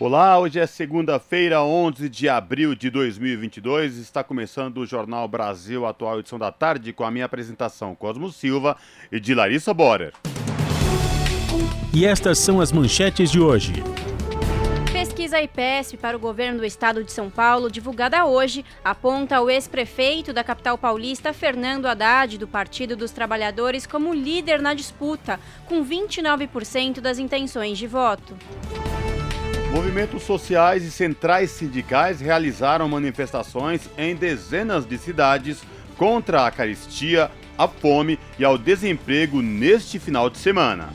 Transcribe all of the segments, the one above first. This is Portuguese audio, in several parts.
Olá, hoje é segunda-feira, 11 de abril de 2022. Está começando o Jornal Brasil Atual, edição da tarde, com a minha apresentação Cosmo Silva e de Larissa Borer. E estas são as manchetes de hoje. Pesquisa IPESP para o governo do estado de São Paulo, divulgada hoje, aponta o ex-prefeito da capital paulista, Fernando Haddad, do Partido dos Trabalhadores, como líder na disputa, com 29% das intenções de voto. Movimentos sociais e centrais sindicais realizaram manifestações em dezenas de cidades contra a caristia, a fome e ao desemprego neste final de semana.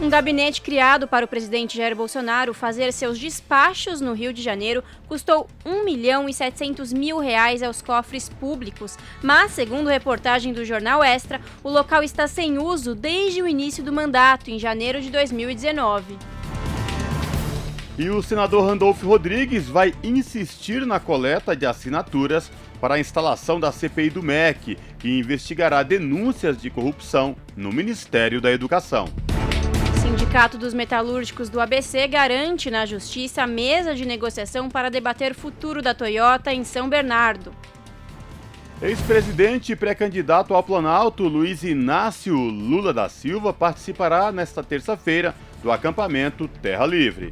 Um gabinete criado para o presidente Jair Bolsonaro fazer seus despachos no Rio de Janeiro custou 1 milhão e 700 mil reais aos cofres públicos, mas, segundo reportagem do jornal Extra, o local está sem uso desde o início do mandato, em janeiro de 2019. E o senador Randolfo Rodrigues vai insistir na coleta de assinaturas para a instalação da CPI do MEC, que investigará denúncias de corrupção no Ministério da Educação. O Sindicato dos Metalúrgicos do ABC garante na Justiça a mesa de negociação para debater o futuro da Toyota em São Bernardo. Ex-presidente e pré-candidato ao Planalto, Luiz Inácio Lula da Silva, participará nesta terça-feira do acampamento Terra Livre.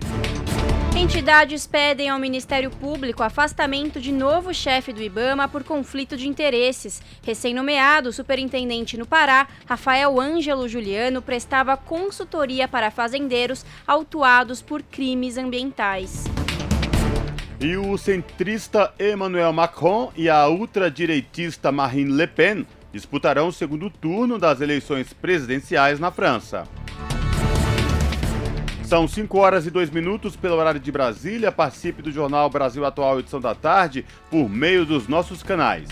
Entidades pedem ao Ministério Público afastamento de novo chefe do Ibama por conflito de interesses. Recém-nomeado superintendente no Pará, Rafael Ângelo Juliano prestava consultoria para fazendeiros autuados por crimes ambientais. E o centrista Emmanuel Macron e a ultradireitista Marine Le Pen disputarão o segundo turno das eleições presidenciais na França. São 5 horas e 2 minutos pelo horário de Brasília. Participe do Jornal Brasil Atual, edição da tarde, por meio dos nossos canais.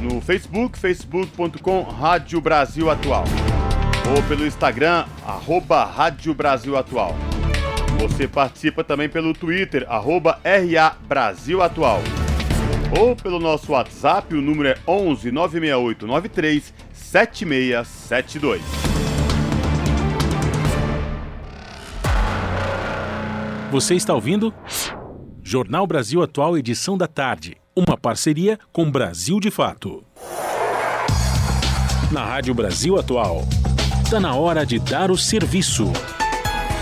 No Facebook, facebook.com Rádio Brasil Atual. Ou pelo Instagram, arroba Rádio Brasil Atual. Você participa também pelo Twitter, arroba RA Brasil Atual. Ou pelo nosso WhatsApp, o número é 11 968 93 7672. Você está ouvindo? Jornal Brasil Atual, edição da tarde. Uma parceria com Brasil de Fato. Na Rádio Brasil Atual. Está na hora de dar o serviço.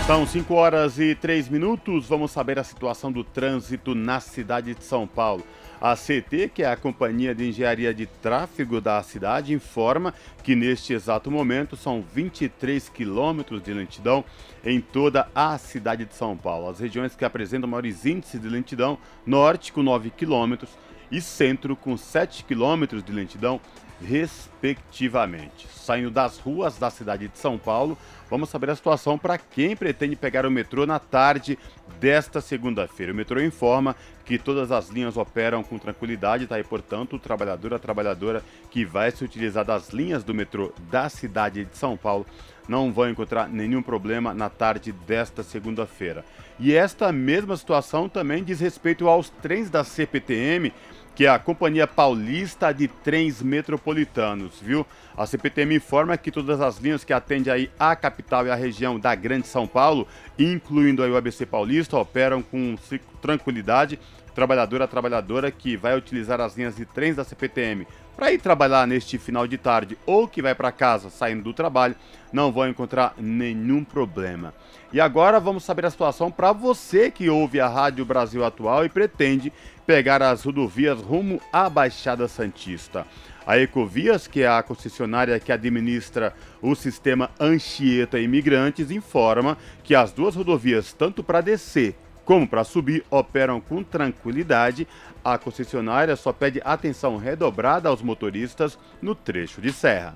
São 5 horas e 3 minutos. Vamos saber a situação do trânsito na cidade de São Paulo. A CT, que é a Companhia de Engenharia de Tráfego da cidade, informa que neste exato momento são 23 quilômetros de lentidão em toda a cidade de São Paulo. As regiões que apresentam maiores índices de lentidão, norte com 9 quilômetros e centro com 7 quilômetros de lentidão, respectivamente. Saindo das ruas da cidade de São Paulo, vamos saber a situação para quem pretende pegar o metrô na tarde desta segunda-feira. O metrô informa que todas as linhas operam com tranquilidade, tá? E, portanto, o trabalhador, a trabalhadora que vai se utilizar das linhas do metrô da cidade de São Paulo não vão encontrar nenhum problema na tarde desta segunda-feira. E esta mesma situação também diz respeito aos trens da CPTM, que é a Companhia Paulista de Trens Metropolitanos, viu? A CPTM informa que todas as linhas que atendem aí a capital e a região da Grande São Paulo, incluindo aí o ABC Paulista, operam com tranquilidade. Trabalhadora a trabalhadora que vai utilizar as linhas de trens da CPTM para ir trabalhar neste final de tarde ou que vai para casa saindo do trabalho, não vão encontrar nenhum problema. E agora vamos saber a situação para você que ouve a Rádio Brasil Atual e pretende pegar as rodovias rumo à Baixada Santista. A Ecovias, que é a concessionária que administra o sistema Anchieta Imigrantes, informa que as duas rodovias, tanto para descer como para subir, operam com tranquilidade. A concessionária só pede atenção redobrada aos motoristas no trecho de serra.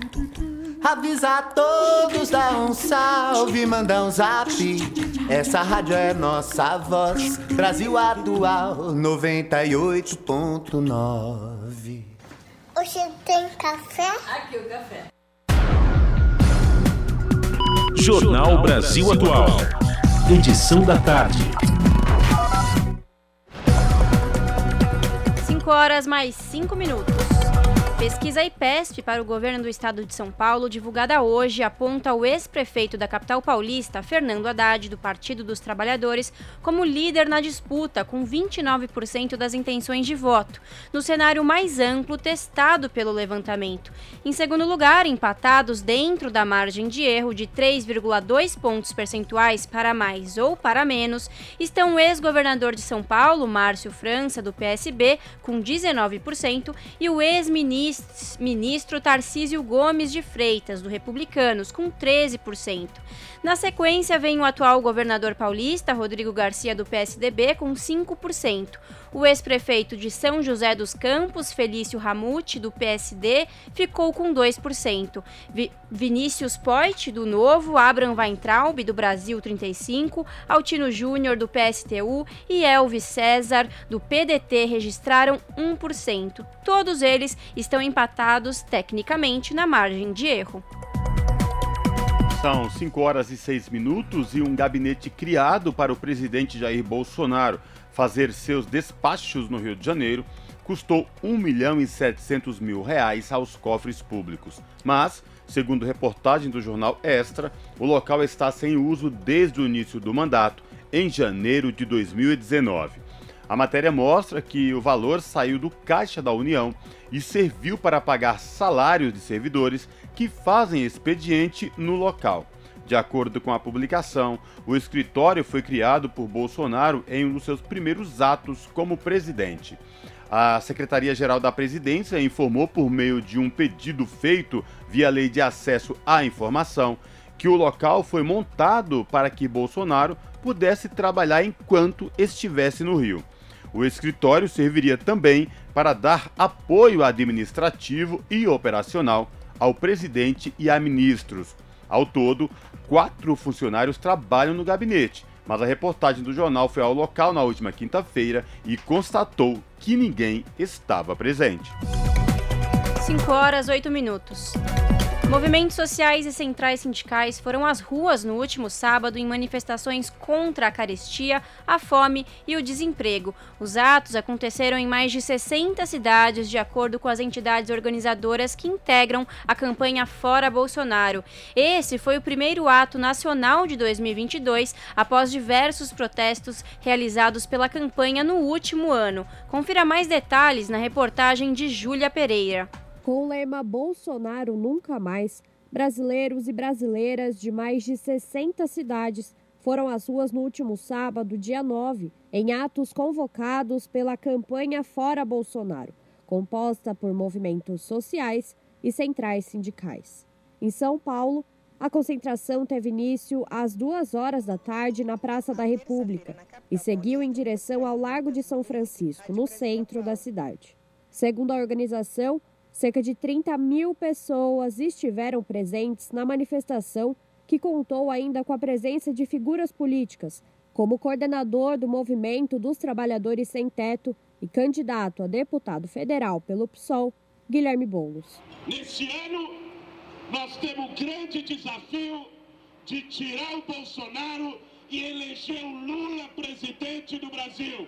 Avisa a todos, dá um salve, manda um zap. Essa rádio é nossa voz. Brasil Atual 98.9. Você tem café? Aqui o café. Jornal Brasil Atual. Edição da tarde. 5 horas mais 5 minutos. Pesquisa IPESP para o governo do estado de São Paulo, divulgada hoje, aponta o ex-prefeito da capital paulista, Fernando Haddad, do Partido dos Trabalhadores, como líder na disputa, com 29% das intenções de voto, no cenário mais amplo testado pelo levantamento. Em segundo lugar, empatados dentro da margem de erro de 3,2 pontos percentuais para mais ou para menos, estão o ex-governador de São Paulo, Márcio França, do PSB, com 19%, e o ex-ministro ministro Tarcísio Gomes de Freitas, do Republicanos, com 13%. Na sequência, vem o atual governador paulista, Rodrigo Garcia, do PSDB, com 5%. O ex-prefeito de São José dos Campos, Felício Ramute, do PSD, ficou com 2%. Vi Vinícius Poit, do Novo, Abraham Weintraub, do Brasil, 35%, Altino Júnior, do PSTU e Elvis César, do PDT, registraram 1%. Todos eles estão empatados tecnicamente na margem de erro. São 5 horas e 6 minutos e um gabinete criado para o presidente Jair Bolsonaro fazer seus despachos no Rio de Janeiro custou 1 milhão e 700 mil reais aos cofres públicos. Mas, segundo reportagem do jornal Extra, o local está sem uso desde o início do mandato, em janeiro de 2019. A matéria mostra que o valor saiu do Caixa da União e serviu para pagar salários de servidores que fazem expediente no local. De acordo com a publicação, o escritório foi criado por Bolsonaro em um dos seus primeiros atos como presidente. A Secretaria-Geral da Presidência informou, por meio de um pedido feito via Lei de Acesso à Informação, que o local foi montado para que Bolsonaro pudesse trabalhar enquanto estivesse no Rio. O escritório serviria também para dar apoio administrativo e operacional ao presidente e a ministros. Ao todo, quatro funcionários trabalham no gabinete, mas a reportagem do jornal foi ao local na última quinta-feira e constatou que ninguém estava presente. 5 horas 8 minutos. Movimentos sociais e centrais sindicais foram às ruas no último sábado em manifestações contra a carestia, a fome e o desemprego. Os atos aconteceram em mais de 60 cidades, de acordo com as entidades organizadoras que integram a campanha Fora Bolsonaro. Esse foi o primeiro ato nacional de 2022, após diversos protestos realizados pela campanha no último ano. Confira mais detalhes na reportagem de Júlia Pereira. Com o lema Bolsonaro Nunca Mais, brasileiros e brasileiras de mais de 60 cidades foram às ruas no último sábado, dia 9, em atos convocados pela campanha Fora Bolsonaro, composta por movimentos sociais e centrais sindicais. Em São Paulo, a concentração teve início às duas horas da tarde na Praça da República e seguiu em direção ao Largo de São Francisco, no centro da cidade. Segundo a organização, Cerca de 30 mil pessoas estiveram presentes na manifestação, que contou ainda com a presença de figuras políticas, como coordenador do Movimento dos Trabalhadores Sem Teto e candidato a deputado federal pelo PSOL, Guilherme Boulos. Neste ano, nós temos um grande desafio de tirar o Bolsonaro e eleger o Lula presidente do Brasil.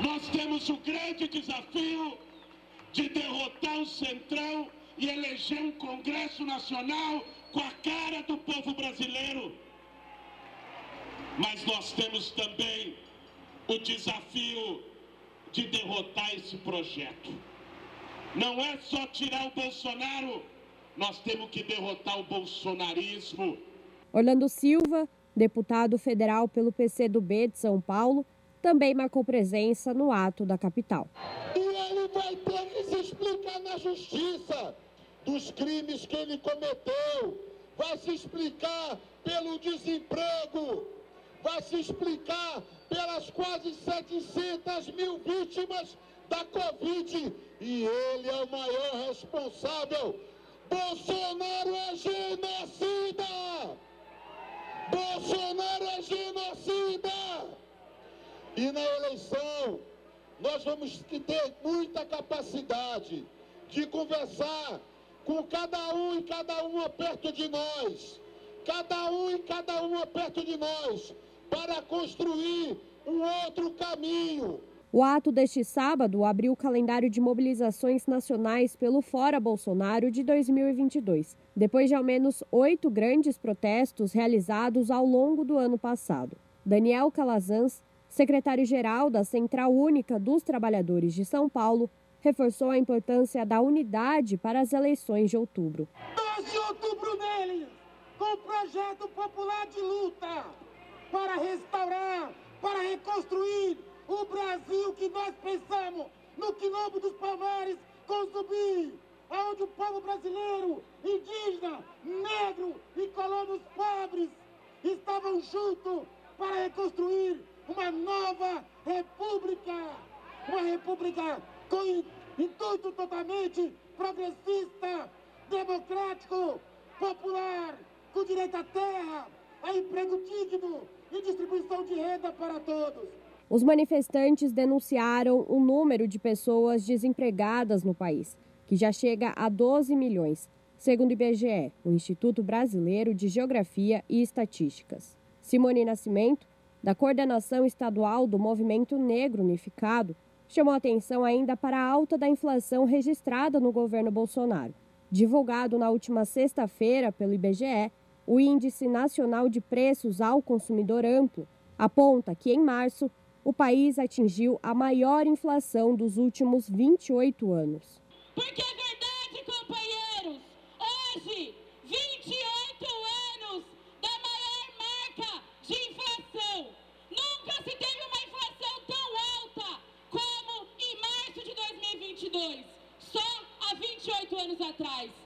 Nós temos o grande desafio de derrotar o Centrão e eleger um Congresso Nacional com a cara do povo brasileiro. Mas nós temos também o desafio de derrotar esse projeto. Não é só tirar o Bolsonaro, nós temos que derrotar o bolsonarismo. Orlando Silva, deputado federal pelo PCdoB de São Paulo, também marcou presença no ato da capital. E ele vai ter que se explicar na justiça dos crimes que ele cometeu, vai se explicar pelo desemprego, vai se explicar pelas quase 700 mil vítimas da Covid e ele é o maior responsável. Bolsonaro é genocida! Bolsonaro é genocida! E na eleição, nós vamos ter muita capacidade de conversar com cada um e cada uma perto de nós, cada um e cada uma perto de nós, para construir um outro caminho, o ato deste sábado abriu o calendário de mobilizações nacionais pelo Fora Bolsonaro de 2022, depois de ao menos oito grandes protestos realizados ao longo do ano passado. Daniel Calazans, secretário-geral da Central Única dos Trabalhadores de São Paulo, reforçou a importância da unidade para as eleições de outubro. 12 de outubro neles, com o projeto popular de luta para restaurar, para reconstruir o Brasil que nós pensamos no quilombo dos Palmares com Zumbi, onde o povo brasileiro, indígena, negro e colonos pobres estavam juntos para reconstruir uma nova república, uma república com intuito totalmente progressista, democrático, popular, com direito à terra, a emprego digno e distribuição de renda para todos. Os manifestantes denunciaram o número de pessoas desempregadas no país, que já chega a 12 milhões, segundo o IBGE, o Instituto Brasileiro de Geografia e Estatísticas. Simone Nascimento, da coordenação estadual do Movimento Negro Unificado, chamou atenção ainda para a alta da inflação registrada no governo Bolsonaro. Divulgado na última sexta-feira pelo IBGE, o Índice Nacional de Preços ao Consumidor Amplo aponta que, em março, o país atingiu a maior inflação dos últimos 28 anos é verdade, companheiros, hoje, 28 anos da maior marca de inflação. Nunca se teve uma inflação tão alta como em março de 2022, só há 28 anos atrás.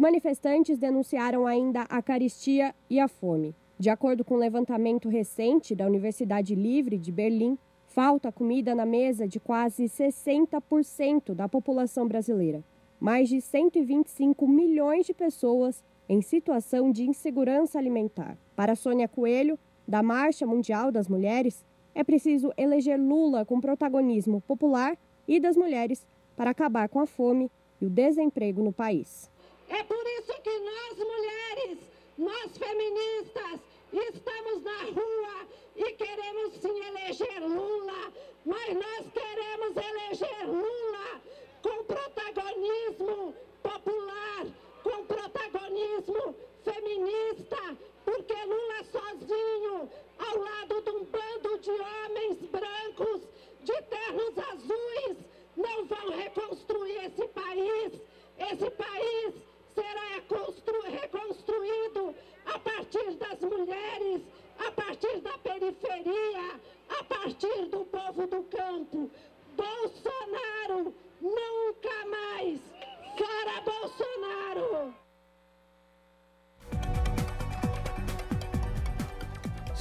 Manifestantes denunciaram ainda a caristia e a fome. De acordo com um levantamento recente da Universidade Livre de Berlim, falta comida na mesa de quase 60% da população brasileira. Mais de 125 milhões de pessoas em situação de insegurança alimentar. Para Sônia Coelho, da Marcha Mundial das Mulheres, é preciso eleger Lula com protagonismo popular e das mulheres para acabar com a fome e o desemprego no país. É por isso que nós mulheres, nós feministas, estamos na rua e queremos sim eleger Lula, mas nós queremos eleger Lula com protagonismo popular,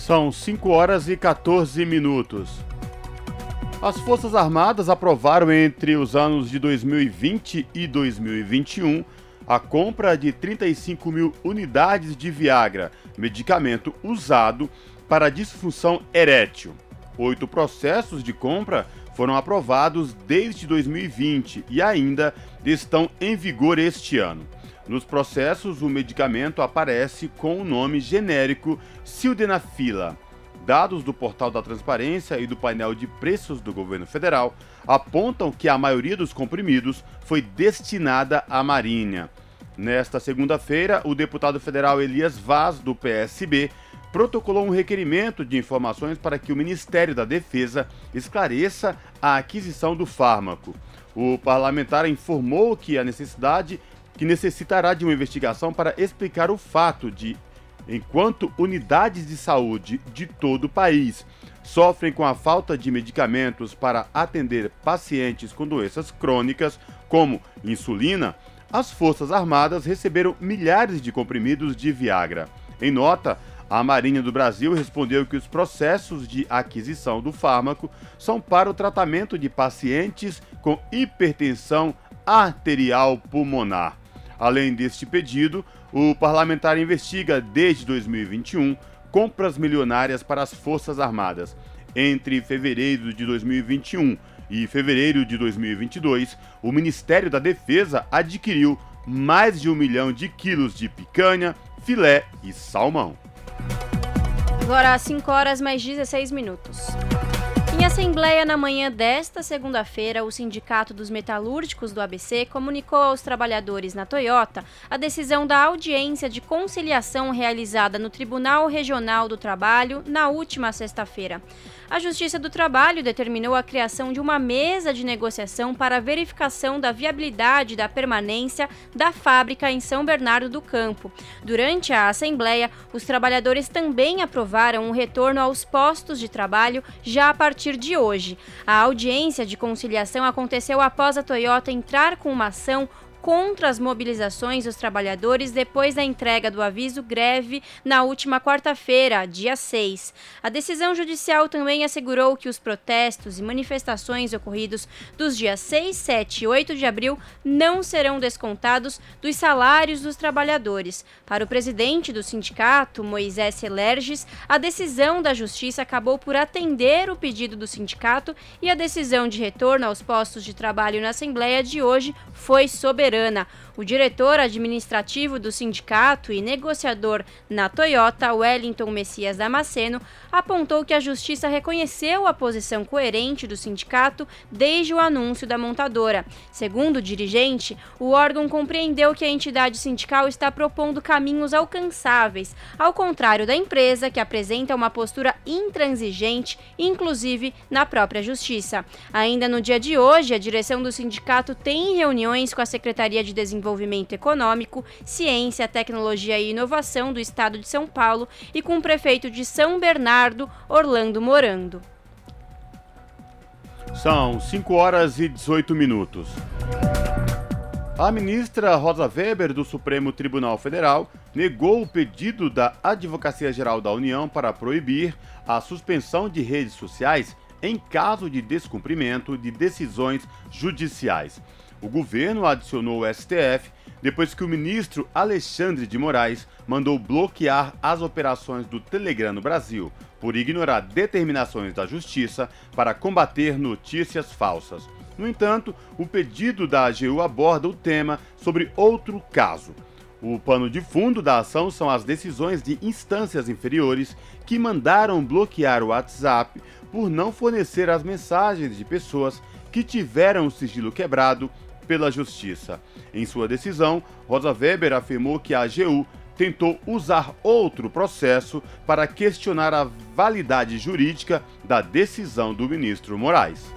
São 5 horas e 14 minutos. As Forças Armadas aprovaram entre os anos de 2020 e 2021 a compra de 35 mil unidades de Viagra, medicamento usado para disfunção erétil. Oito processos de compra foram aprovados desde 2020 e ainda estão em vigor este ano. Nos processos, o medicamento aparece com o nome genérico Sildenafila. Dados do portal da Transparência e do painel de preços do governo federal apontam que a maioria dos comprimidos foi destinada à Marinha. Nesta segunda-feira, o deputado federal Elias Vaz, do PSB, protocolou um requerimento de informações para que o Ministério da Defesa esclareça a aquisição do fármaco. O parlamentar informou que a necessidade que necessitará de uma investigação para explicar o fato de, enquanto unidades de saúde de todo o país sofrem com a falta de medicamentos para atender pacientes com doenças crônicas, como insulina, as Forças Armadas receberam milhares de comprimidos de Viagra. Em nota, a Marinha do Brasil respondeu que os processos de aquisição do fármaco são para o tratamento de pacientes com hipertensão arterial pulmonar. Além deste pedido, o parlamentar investiga desde 2021 compras milionárias para as Forças Armadas. Entre fevereiro de 2021 e fevereiro de 2022, o Ministério da Defesa adquiriu mais de um milhão de quilos de picanha, filé e salmão. Agora às 5 horas mais 16 minutos. Em assembleia na manhã desta segunda-feira, o Sindicato dos Metalúrgicos do ABC comunicou aos trabalhadores na Toyota a decisão da audiência de conciliação realizada no Tribunal Regional do Trabalho na última sexta-feira a Justiça do Trabalho determinou a criação de uma mesa de negociação para a verificação da viabilidade da permanência da fábrica em São Bernardo do Campo. Durante a Assembleia, os trabalhadores também aprovaram o um retorno aos postos de trabalho já a partir de hoje. A audiência de conciliação aconteceu após a Toyota entrar com uma ação contra as mobilizações dos trabalhadores depois da entrega do aviso greve na última quarta-feira, dia 6. A decisão judicial também assegurou que os protestos e manifestações ocorridos dos dias 6, 7 e 8 de abril não serão descontados dos salários dos trabalhadores. Para o presidente do sindicato, Moisés Celerges, a decisão da justiça acabou por atender o pedido do sindicato e a decisão de retorno aos postos de trabalho na Assembleia de hoje foi soberana O diretor administrativo do sindicato e negociador na Toyota, Wellington Messias Damasceno, apontou que a justiça reconheceu a posição coerente do sindicato desde o anúncio da montadora. Segundo o dirigente, o órgão compreendeu que a entidade sindical está propondo caminhos alcançáveis, ao contrário da empresa, que apresenta uma postura intransigente, inclusive na própria justiça. Ainda no dia de hoje, a direção do sindicato tem reuniões com a Secretaria de Desenvolvimento Desenvolvimento Econômico, Ciência, Tecnologia e Inovação do Estado de São Paulo e com o prefeito de São Bernardo, Orlando Morando. São 5 horas e 18 minutos. A ministra Rosa Weber, do Supremo Tribunal Federal, negou o pedido da Advocacia Geral da União para proibir a suspensão de redes sociais em caso de descumprimento de decisões judiciais. O governo adicionou o STF depois que o ministro Alexandre de Moraes mandou bloquear as operações do Telegram no Brasil por ignorar determinações da justiça para combater notícias falsas. No entanto, o pedido da AGU aborda o tema sobre outro caso. O pano de fundo da ação são as decisões de instâncias inferiores que mandaram bloquear o WhatsApp por não fornecer as mensagens de pessoas que tiveram o sigilo quebrado pela Justiça. Em sua decisão, Rosa Weber afirmou que a AGU tentou usar outro processo para questionar a validade jurídica da decisão do ministro Moraes.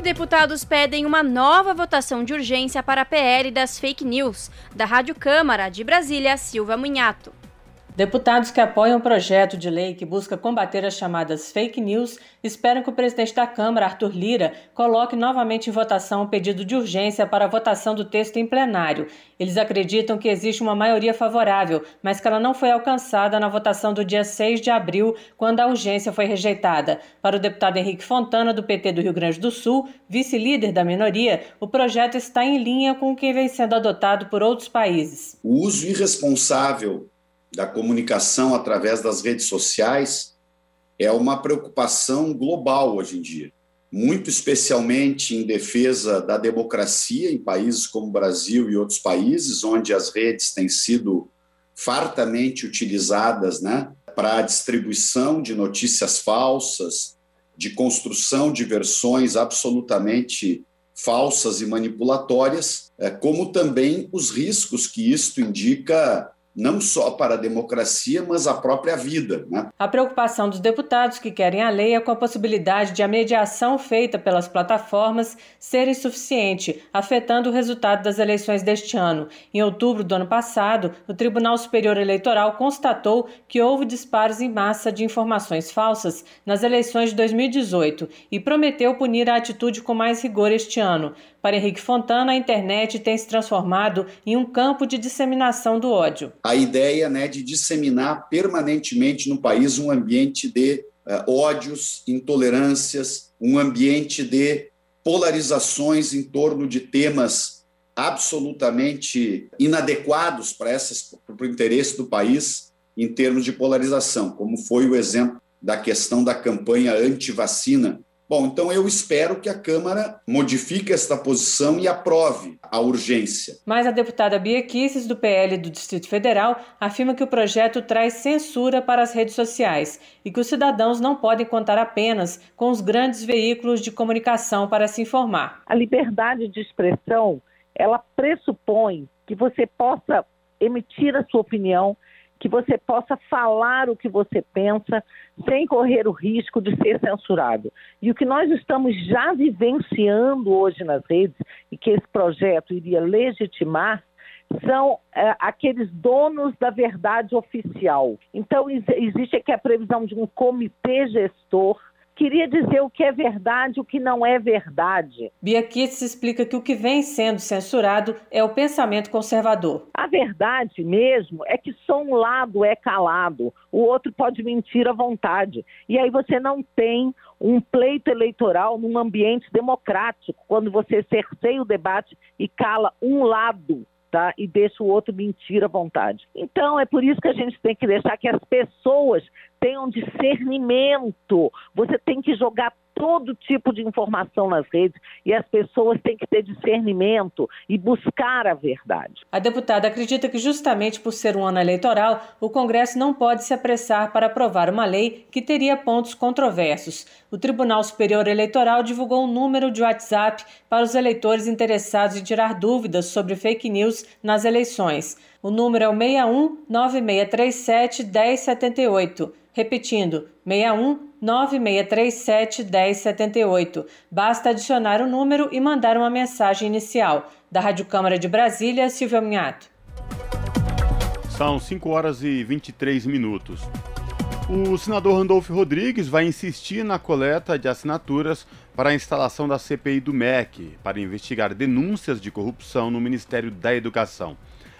Deputados pedem uma nova votação de urgência para a PL das fake news. Da Rádio Câmara de Brasília, Silva Munhato. Deputados que apoiam o projeto de lei que busca combater as chamadas fake news esperam que o presidente da Câmara, Arthur Lira, coloque novamente em votação o pedido de urgência para a votação do texto em plenário. Eles acreditam que existe uma maioria favorável, mas que ela não foi alcançada na votação do dia 6 de abril, quando a urgência foi rejeitada. Para o deputado Henrique Fontana, do PT do Rio Grande do Sul, vice-líder da minoria, o projeto está em linha com o que vem sendo adotado por outros países. O uso irresponsável da comunicação através das redes sociais é uma preocupação global hoje em dia, muito especialmente em defesa da democracia em países como o Brasil e outros países, onde as redes têm sido fartamente utilizadas né, para a distribuição de notícias falsas, de construção de versões absolutamente falsas e manipulatórias, é, como também os riscos que isto indica não só para a democracia, mas a própria vida. Né? A preocupação dos deputados que querem a lei é com a possibilidade de a mediação feita pelas plataformas ser insuficiente, afetando o resultado das eleições deste ano. Em outubro do ano passado, o Tribunal Superior Eleitoral constatou que houve disparos em massa de informações falsas nas eleições de 2018 e prometeu punir a atitude com mais rigor este ano. Para Henrique Fontana, a internet tem se transformado em um campo de disseminação do ódio. A ideia né, de disseminar permanentemente no país um ambiente de uh, ódios, intolerâncias, um ambiente de polarizações em torno de temas absolutamente inadequados para, essas, para o interesse do país em termos de polarização, como foi o exemplo da questão da campanha anti-vacina Bom, então eu espero que a Câmara modifique esta posição e aprove a urgência. Mas a deputada Bia Kisses, do PL do Distrito Federal, afirma que o projeto traz censura para as redes sociais e que os cidadãos não podem contar apenas com os grandes veículos de comunicação para se informar. A liberdade de expressão, ela pressupõe que você possa emitir a sua opinião que você possa falar o que você pensa sem correr o risco de ser censurado. E o que nós estamos já vivenciando hoje nas redes, e que esse projeto iria legitimar, são é, aqueles donos da verdade oficial. Então, existe aqui a previsão de um comitê gestor queria dizer o que é verdade e o que não é verdade. Bia Kitts explica que o que vem sendo censurado é o pensamento conservador. A verdade mesmo é que só um lado é calado, o outro pode mentir à vontade. E aí você não tem um pleito eleitoral num ambiente democrático, quando você cerceia o debate e cala um lado tá? E deixa o outro mentir à vontade. Então, é por isso que a gente tem que deixar que as pessoas tenham discernimento. Você tem que jogar todo tipo de informação nas redes e as pessoas têm que ter discernimento e buscar a verdade. A deputada acredita que, justamente por ser um ano eleitoral, o Congresso não pode se apressar para aprovar uma lei que teria pontos controversos. O Tribunal Superior Eleitoral divulgou um número de WhatsApp para os eleitores interessados em tirar dúvidas sobre fake news nas eleições. O número é o 61 9637 1078. Repetindo, 61 9637 1078. Basta adicionar o número e mandar uma mensagem inicial. Da Rádio Câmara de Brasília, Silvia Minhato. São 5 horas e 23 minutos. O senador Randolfo Rodrigues vai insistir na coleta de assinaturas para a instalação da CPI do MEC, para investigar denúncias de corrupção no Ministério da Educação.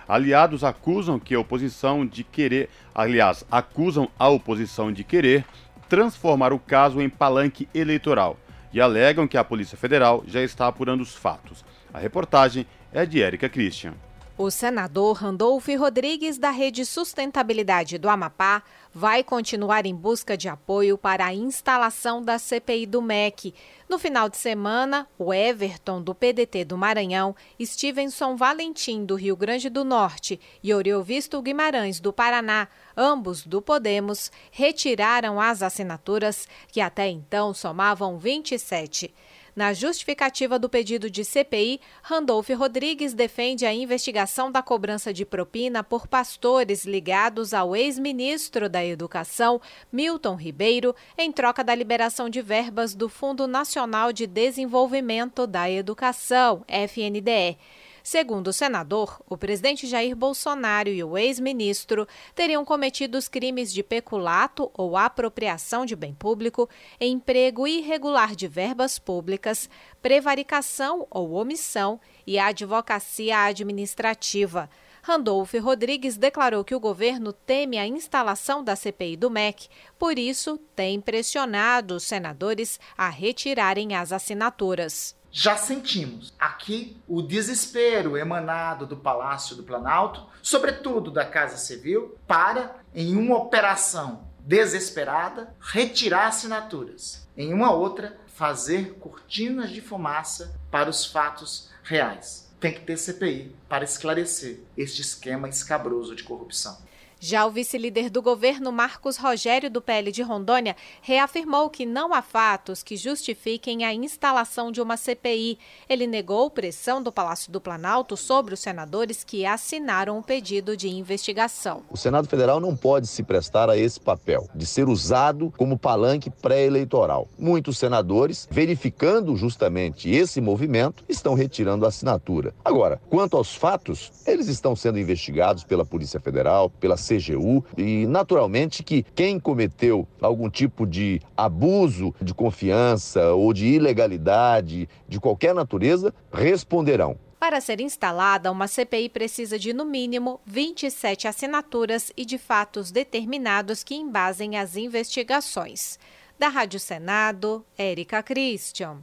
Aliados acusam que a oposição de querer, aliás, acusam a oposição de querer transformar o caso em palanque eleitoral e alegam que a Polícia Federal já está apurando os fatos. A reportagem é de Érica Christian. O senador Randolfo Rodrigues, da Rede Sustentabilidade do Amapá, vai continuar em busca de apoio para a instalação da CPI do MEC. No final de semana, o Everton, do PDT do Maranhão, Stevenson Valentim, do Rio Grande do Norte e Oriovisto Guimarães, do Paraná, ambos do Podemos, retiraram as assinaturas, que até então somavam 27. Na justificativa do pedido de CPI, Randolph Rodrigues defende a investigação da cobrança de propina por pastores ligados ao ex-ministro da Educação, Milton Ribeiro, em troca da liberação de verbas do Fundo Nacional de Desenvolvimento da Educação, FNDE. Segundo o senador, o presidente Jair Bolsonaro e o ex-ministro teriam cometido os crimes de peculato ou apropriação de bem público, emprego irregular de verbas públicas, prevaricação ou omissão e advocacia administrativa. Randolph Rodrigues declarou que o governo teme a instalação da CPI do MEC, por isso tem pressionado os senadores a retirarem as assinaturas. Já sentimos aqui o desespero emanado do Palácio do Planalto, sobretudo da Casa Civil, para, em uma operação desesperada, retirar assinaturas. Em uma outra, fazer cortinas de fumaça para os fatos reais. Tem que ter CPI para esclarecer este esquema escabroso de corrupção. Já o vice-líder do governo, Marcos Rogério do PL de Rondônia, reafirmou que não há fatos que justifiquem a instalação de uma CPI. Ele negou pressão do Palácio do Planalto sobre os senadores que assinaram o pedido de investigação. O Senado Federal não pode se prestar a esse papel de ser usado como palanque pré-eleitoral. Muitos senadores, verificando justamente esse movimento, estão retirando a assinatura. Agora, quanto aos fatos, eles estão sendo investigados pela Polícia Federal, pela CGU e, naturalmente, que quem cometeu algum tipo de abuso de confiança ou de ilegalidade de qualquer natureza responderão. Para ser instalada, uma CPI precisa de, no mínimo, 27 assinaturas e de fatos determinados que embasem as investigações. Da Rádio Senado, Érica Christian.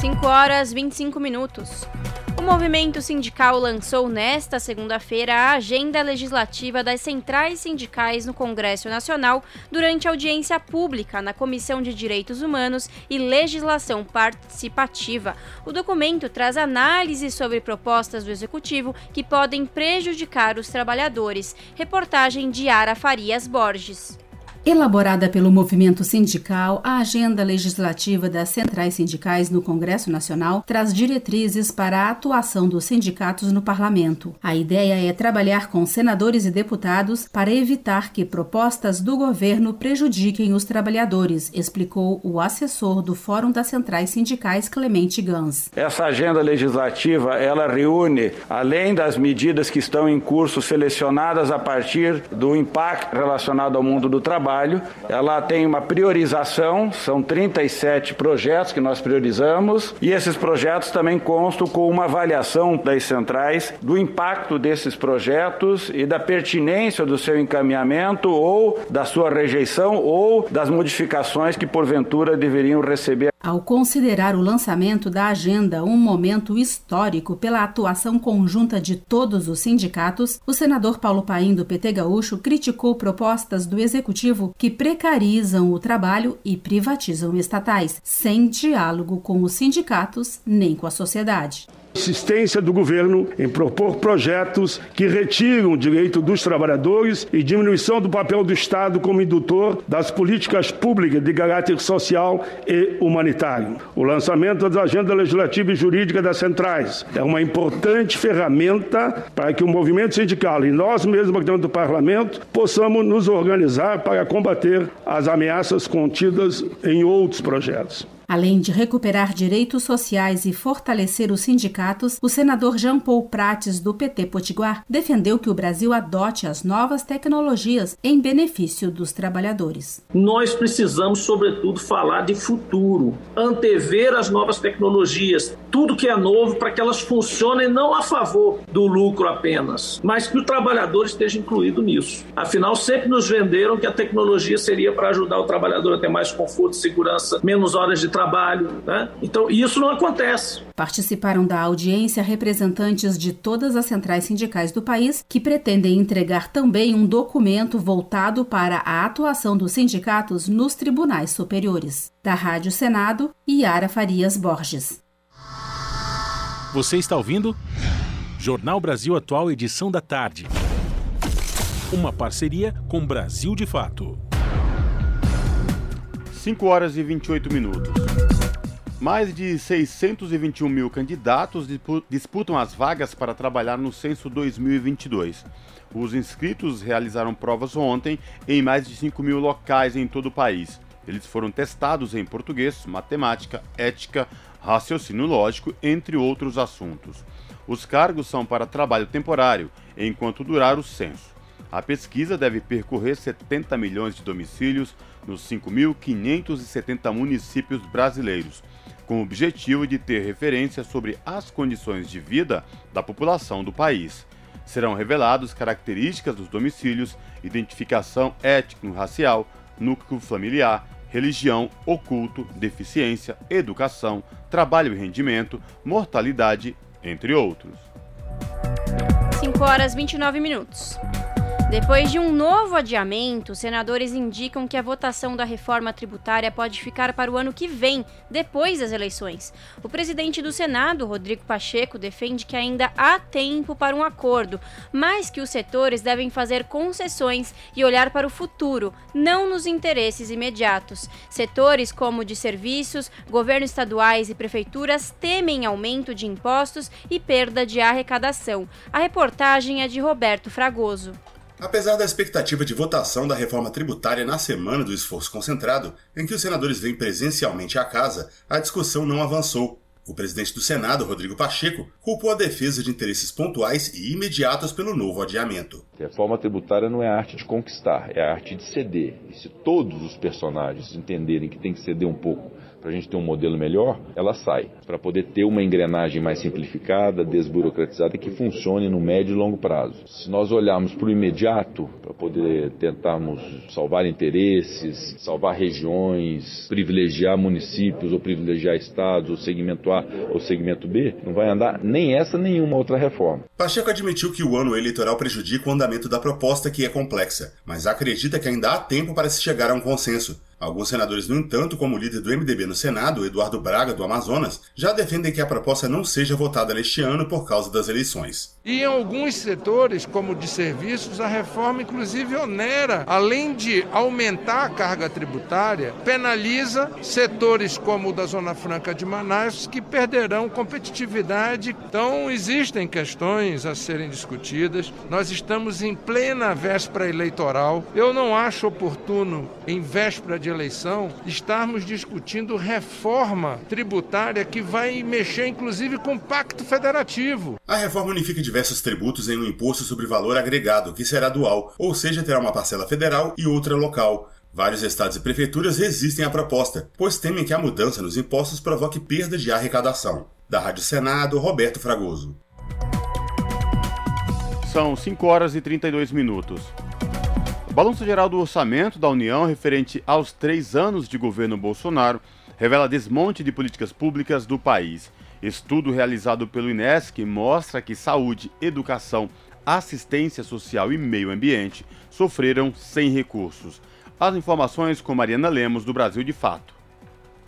5 horas 25 minutos. O movimento sindical lançou nesta segunda-feira a agenda legislativa das centrais sindicais no Congresso Nacional durante audiência pública na Comissão de Direitos Humanos e Legislação Participativa. O documento traz análises sobre propostas do Executivo que podem prejudicar os trabalhadores. Reportagem de Ara Farias Borges. Elaborada pelo movimento sindical, a agenda legislativa das centrais sindicais no Congresso Nacional traz diretrizes para a atuação dos sindicatos no parlamento. A ideia é trabalhar com senadores e deputados para evitar que propostas do governo prejudiquem os trabalhadores, explicou o assessor do Fórum das Centrais Sindicais, Clemente Gans. Essa agenda legislativa, ela reúne, além das medidas que estão em curso selecionadas a partir do impacto relacionado ao mundo do trabalho, trabalho. Ela tem uma priorização, são 37 projetos que nós priorizamos, e esses projetos também constam com uma avaliação das centrais do impacto desses projetos e da pertinência do seu encaminhamento ou da sua rejeição ou das modificações que porventura deveriam receber. Ao considerar o lançamento da agenda um momento histórico pela atuação conjunta de todos os sindicatos, o senador Paulo Paim do PT Gaúcho criticou propostas do executivo que precarizam o trabalho e privatizam estatais, sem diálogo com os sindicatos nem com a sociedade insistência do governo em propor projetos que retiram o direito dos trabalhadores e diminuição do papel do Estado como indutor das políticas públicas de caráter social e humanitário. O lançamento da agenda legislativa e jurídica das centrais é uma importante ferramenta para que o movimento sindical e nós mesmos dentro do parlamento possamos nos organizar para combater as ameaças contidas em outros projetos. Além de recuperar direitos sociais e fortalecer os sindicatos, o senador Jean Paul Prates, do PT Potiguar, defendeu que o Brasil adote as novas tecnologias em benefício dos trabalhadores. Nós precisamos, sobretudo, falar de futuro, antever as novas tecnologias, tudo que é novo para que elas funcionem não a favor do lucro apenas, mas que o trabalhador esteja incluído nisso. Afinal, sempre nos venderam que a tecnologia seria para ajudar o trabalhador a ter mais conforto, segurança, menos horas de trabalho trabalho. Né? Então, isso não acontece. Participaram da audiência representantes de todas as centrais sindicais do país, que pretendem entregar também um documento voltado para a atuação dos sindicatos nos tribunais superiores. Da Rádio Senado, Yara Farias Borges. Você está ouvindo? Jornal Brasil Atual, edição da tarde. Uma parceria com Brasil de Fato. 5 horas e 28 minutos. Mais de 621 mil candidatos disputam as vagas para trabalhar no censo 2022. Os inscritos realizaram provas ontem em mais de 5 mil locais em todo o país. Eles foram testados em português, matemática, ética, raciocínio lógico, entre outros assuntos. Os cargos são para trabalho temporário, enquanto durar o censo. A pesquisa deve percorrer 70 milhões de domicílios nos 5.570 municípios brasileiros, com o objetivo de ter referência sobre as condições de vida da população do país. Serão revelados características dos domicílios, identificação étnico-racial, núcleo familiar, religião, oculto, deficiência, educação, trabalho e rendimento, mortalidade, entre outros. 5 horas 29 minutos. Depois de um novo adiamento, senadores indicam que a votação da reforma tributária pode ficar para o ano que vem, depois das eleições. O presidente do Senado, Rodrigo Pacheco, defende que ainda há tempo para um acordo, mas que os setores devem fazer concessões e olhar para o futuro, não nos interesses imediatos. Setores como de serviços, governos estaduais e prefeituras temem aumento de impostos e perda de arrecadação. A reportagem é de Roberto Fragoso. Apesar da expectativa de votação da reforma tributária na semana do esforço concentrado, em que os senadores vêm presencialmente à casa, a discussão não avançou. O presidente do Senado, Rodrigo Pacheco, culpou a defesa de interesses pontuais e imediatos pelo novo adiamento. Reforma tributária não é a arte de conquistar, é a arte de ceder. E se todos os personagens entenderem que tem que ceder um pouco para a gente ter um modelo melhor, ela sai, para poder ter uma engrenagem mais simplificada, desburocratizada que funcione no médio e longo prazo. Se nós olharmos para o imediato, para poder tentarmos salvar interesses, salvar regiões, privilegiar municípios ou privilegiar estados, ou segmento A ou segmento B, não vai andar nem essa nenhuma outra reforma. Pacheco admitiu que o ano eleitoral prejudica o andamento da proposta, que é complexa, mas acredita que ainda há tempo para se chegar a um consenso. Alguns senadores, no entanto, como o líder do MDB no Senado, Eduardo Braga, do Amazonas, já defendem que a proposta não seja votada neste ano por causa das eleições. E em alguns setores, como de serviços, a reforma inclusive onera, além de aumentar a carga tributária, penaliza setores como o da Zona Franca de Manaus, que perderão competitividade. Então, existem questões a serem discutidas. Nós estamos em plena véspera eleitoral. Eu não acho oportuno, em véspera de eleição, estarmos discutindo reforma tributária que vai mexer inclusive com o pacto federativo. A reforma unifica diversos tributos em um imposto sobre valor agregado, que será dual, ou seja, terá uma parcela federal e outra local. Vários estados e prefeituras resistem à proposta, pois temem que a mudança nos impostos provoque perda de arrecadação. Da Rádio Senado, Roberto Fragoso. São 5 horas e 32 minutos. Balanço Geral do Orçamento da União, referente aos três anos de governo Bolsonaro, revela desmonte de políticas públicas do país. Estudo realizado pelo INESC mostra que saúde, educação, assistência social e meio ambiente sofreram sem recursos. As informações com Mariana Lemos, do Brasil de Fato.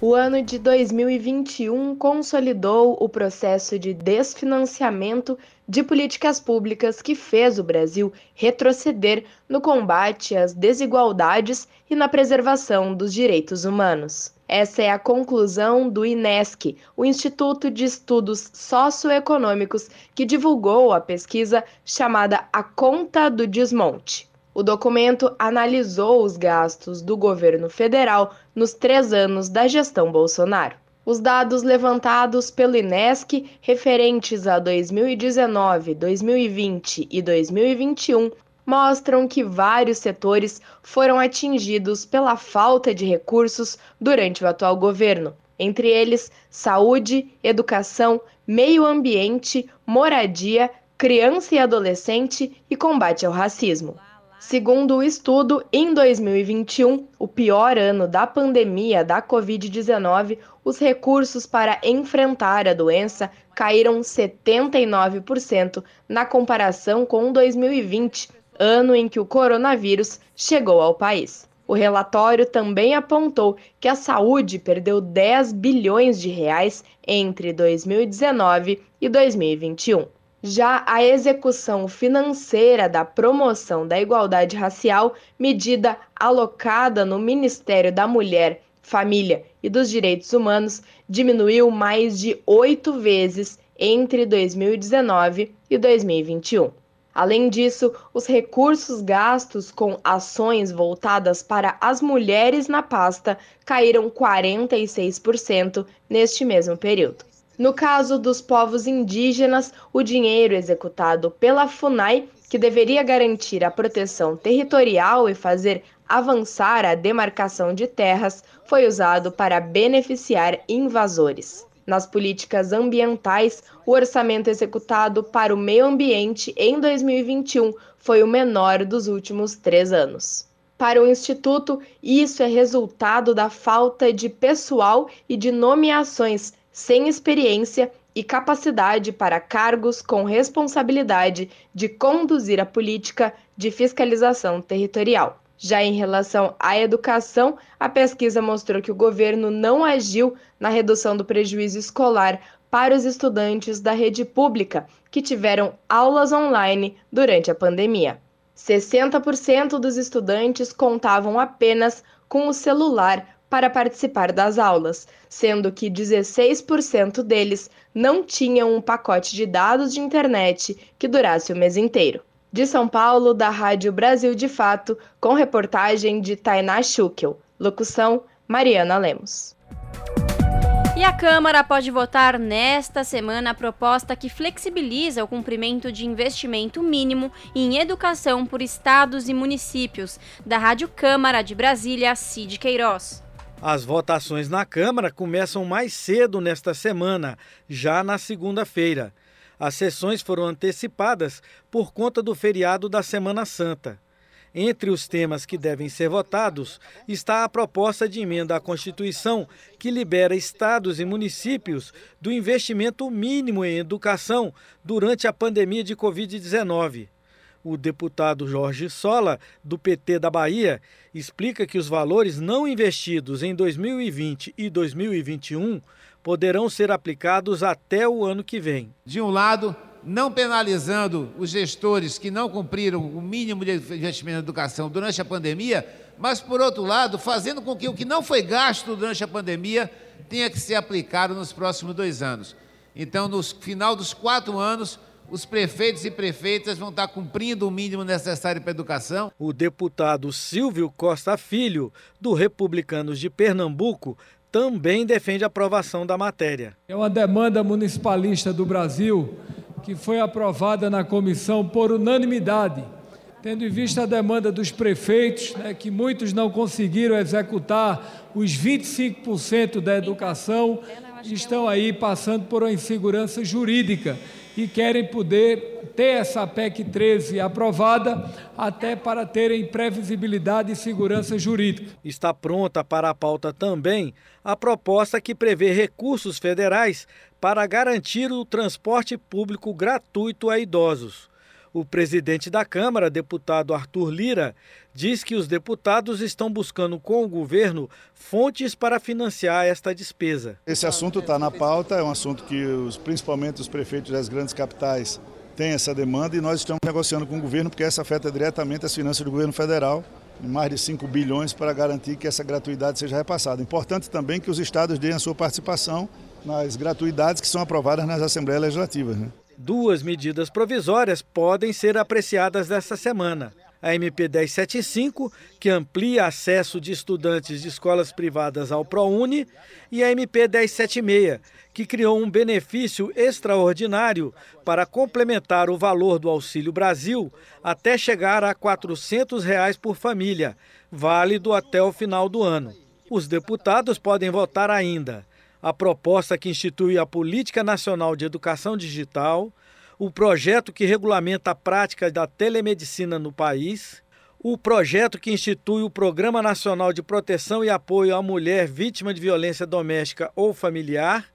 O ano de 2021 consolidou o processo de desfinanciamento de políticas públicas que fez o Brasil retroceder no combate às desigualdades e na preservação dos direitos humanos. Essa é a conclusão do INESC, o Instituto de Estudos Socioeconômicos, que divulgou a pesquisa chamada A Conta do Desmonte. O documento analisou os gastos do governo federal nos três anos da gestão Bolsonaro. Os dados levantados pelo INESC referentes a 2019, 2020 e 2021 mostram que vários setores foram atingidos pela falta de recursos durante o atual governo, entre eles saúde, educação, meio ambiente, moradia, criança e adolescente e combate ao racismo. Segundo o estudo, em 2021, o pior ano da pandemia da Covid-19, os recursos para enfrentar a doença caíram 79% na comparação com 2020, ano em que o coronavírus chegou ao país. O relatório também apontou que a saúde perdeu 10 bilhões de reais entre 2019 e 2021. Já a execução financeira da promoção da igualdade racial, medida alocada no Ministério da Mulher, Família e dos Direitos Humanos, diminuiu mais de oito vezes entre 2019 e 2021. Além disso, os recursos gastos com ações voltadas para as mulheres na pasta caíram 46% neste mesmo período. No caso dos povos indígenas, o dinheiro executado pela FUNAI, que deveria garantir a proteção territorial e fazer avançar a demarcação de terras, foi usado para beneficiar invasores. Nas políticas ambientais, o orçamento executado para o meio ambiente em 2021 foi o menor dos últimos três anos. Para o Instituto, isso é resultado da falta de pessoal e de nomeações sem experiência e capacidade para cargos com responsabilidade de conduzir a política de fiscalização territorial. Já em relação à educação, a pesquisa mostrou que o governo não agiu na redução do prejuízo escolar para os estudantes da rede pública que tiveram aulas online durante a pandemia. 60% dos estudantes contavam apenas com o celular para participar das aulas, sendo que 16% deles não tinham um pacote de dados de internet que durasse o mês inteiro. De São Paulo, da Rádio Brasil de Fato, com reportagem de Tainá Schukel. Locução: Mariana Lemos. E a Câmara pode votar nesta semana a proposta que flexibiliza o cumprimento de investimento mínimo em educação por estados e municípios. Da Rádio Câmara de Brasília, Cid Queiroz. As votações na Câmara começam mais cedo nesta semana, já na segunda-feira. As sessões foram antecipadas por conta do feriado da Semana Santa. Entre os temas que devem ser votados está a proposta de emenda à Constituição que libera estados e municípios do investimento mínimo em educação durante a pandemia de Covid-19. O deputado Jorge Sola, do PT da Bahia, explica que os valores não investidos em 2020 e 2021 poderão ser aplicados até o ano que vem. De um lado, não penalizando os gestores que não cumpriram o mínimo de investimento na educação durante a pandemia, mas, por outro lado, fazendo com que o que não foi gasto durante a pandemia tenha que ser aplicado nos próximos dois anos. Então, no final dos quatro anos, os prefeitos e prefeitas vão estar cumprindo o mínimo necessário para a educação. O deputado Silvio Costa Filho, do Republicanos de Pernambuco, também defende a aprovação da matéria. É uma demanda municipalista do Brasil que foi aprovada na comissão por unanimidade, tendo em vista a demanda dos prefeitos, né, que muitos não conseguiram executar os 25% da educação, estão aí passando por uma insegurança jurídica e querem poder ter essa PEC 13 aprovada até para terem previsibilidade e segurança jurídica. Está pronta para a pauta também a proposta que prevê recursos federais para garantir o transporte público gratuito a idosos. O presidente da Câmara, deputado Arthur Lira, diz que os deputados estão buscando com o governo fontes para financiar esta despesa. Esse assunto está na pauta, é um assunto que os, principalmente os prefeitos das grandes capitais têm essa demanda e nós estamos negociando com o governo porque essa afeta diretamente as finanças do governo federal mais de 5 bilhões para garantir que essa gratuidade seja repassada. Importante também que os estados deem a sua participação nas gratuidades que são aprovadas nas Assembleias Legislativas. Né? Duas medidas provisórias podem ser apreciadas nesta semana. A MP 1075, que amplia acesso de estudantes de escolas privadas ao ProUni, e a MP 1076, que criou um benefício extraordinário para complementar o valor do Auxílio Brasil até chegar a 400 reais por família, válido até o final do ano. Os deputados podem votar ainda a proposta que institui a Política Nacional de Educação Digital, o projeto que regulamenta a prática da telemedicina no país, o projeto que institui o Programa Nacional de Proteção e Apoio à Mulher Vítima de Violência Doméstica ou Familiar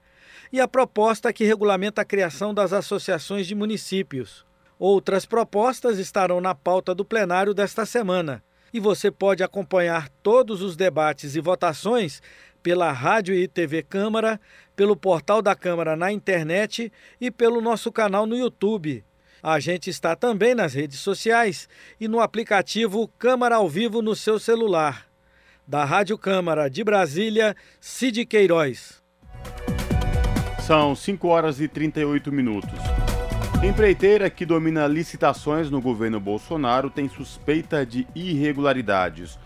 e a proposta que regulamenta a criação das associações de municípios. Outras propostas estarão na pauta do plenário desta semana e você pode acompanhar todos os debates e votações pela Rádio e TV Câmara, pelo portal da Câmara na internet e pelo nosso canal no YouTube. A gente está também nas redes sociais e no aplicativo Câmara ao Vivo no seu celular. Da Rádio Câmara de Brasília, Cid Queiroz. São 5 horas e 38 minutos. Empreiteira que domina licitações no governo Bolsonaro tem suspeita de irregularidades.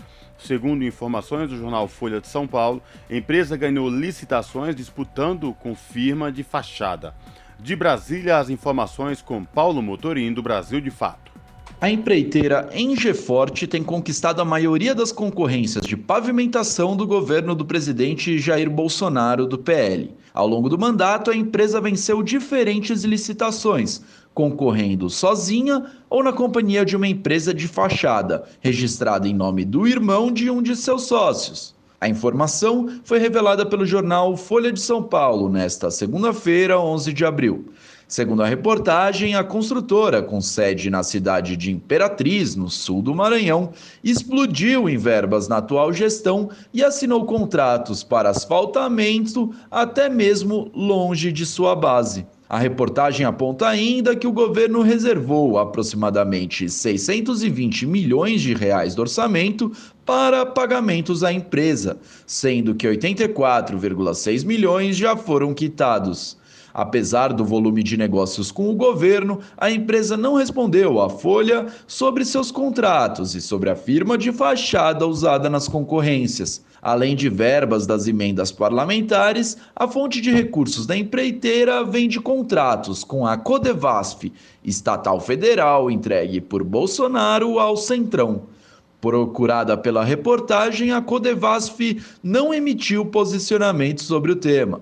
Segundo informações do jornal Folha de São Paulo, a empresa ganhou licitações disputando com firma de fachada. De Brasília, as informações com Paulo Motorim, do Brasil de Fato. A empreiteira Engeforte tem conquistado a maioria das concorrências de pavimentação do governo do presidente Jair Bolsonaro, do PL. Ao longo do mandato, a empresa venceu diferentes licitações, concorrendo sozinha ou na companhia de uma empresa de fachada, registrada em nome do irmão de um de seus sócios. A informação foi revelada pelo jornal Folha de São Paulo nesta segunda-feira, 11 de abril. Segundo a reportagem, a construtora, com sede na cidade de Imperatriz, no sul do Maranhão, explodiu em verbas na atual gestão e assinou contratos para asfaltamento até mesmo longe de sua base. A reportagem aponta ainda que o governo reservou aproximadamente 620 milhões de reais do orçamento para pagamentos à empresa, sendo que 84,6 milhões já foram quitados. Apesar do volume de negócios com o governo, a empresa não respondeu à Folha sobre seus contratos e sobre a firma de fachada usada nas concorrências. Além de verbas das emendas parlamentares, a fonte de recursos da empreiteira vem de contratos com a Codevasf, estatal federal entregue por Bolsonaro ao Centrão. Procurada pela reportagem, a Codevasf não emitiu posicionamento sobre o tema.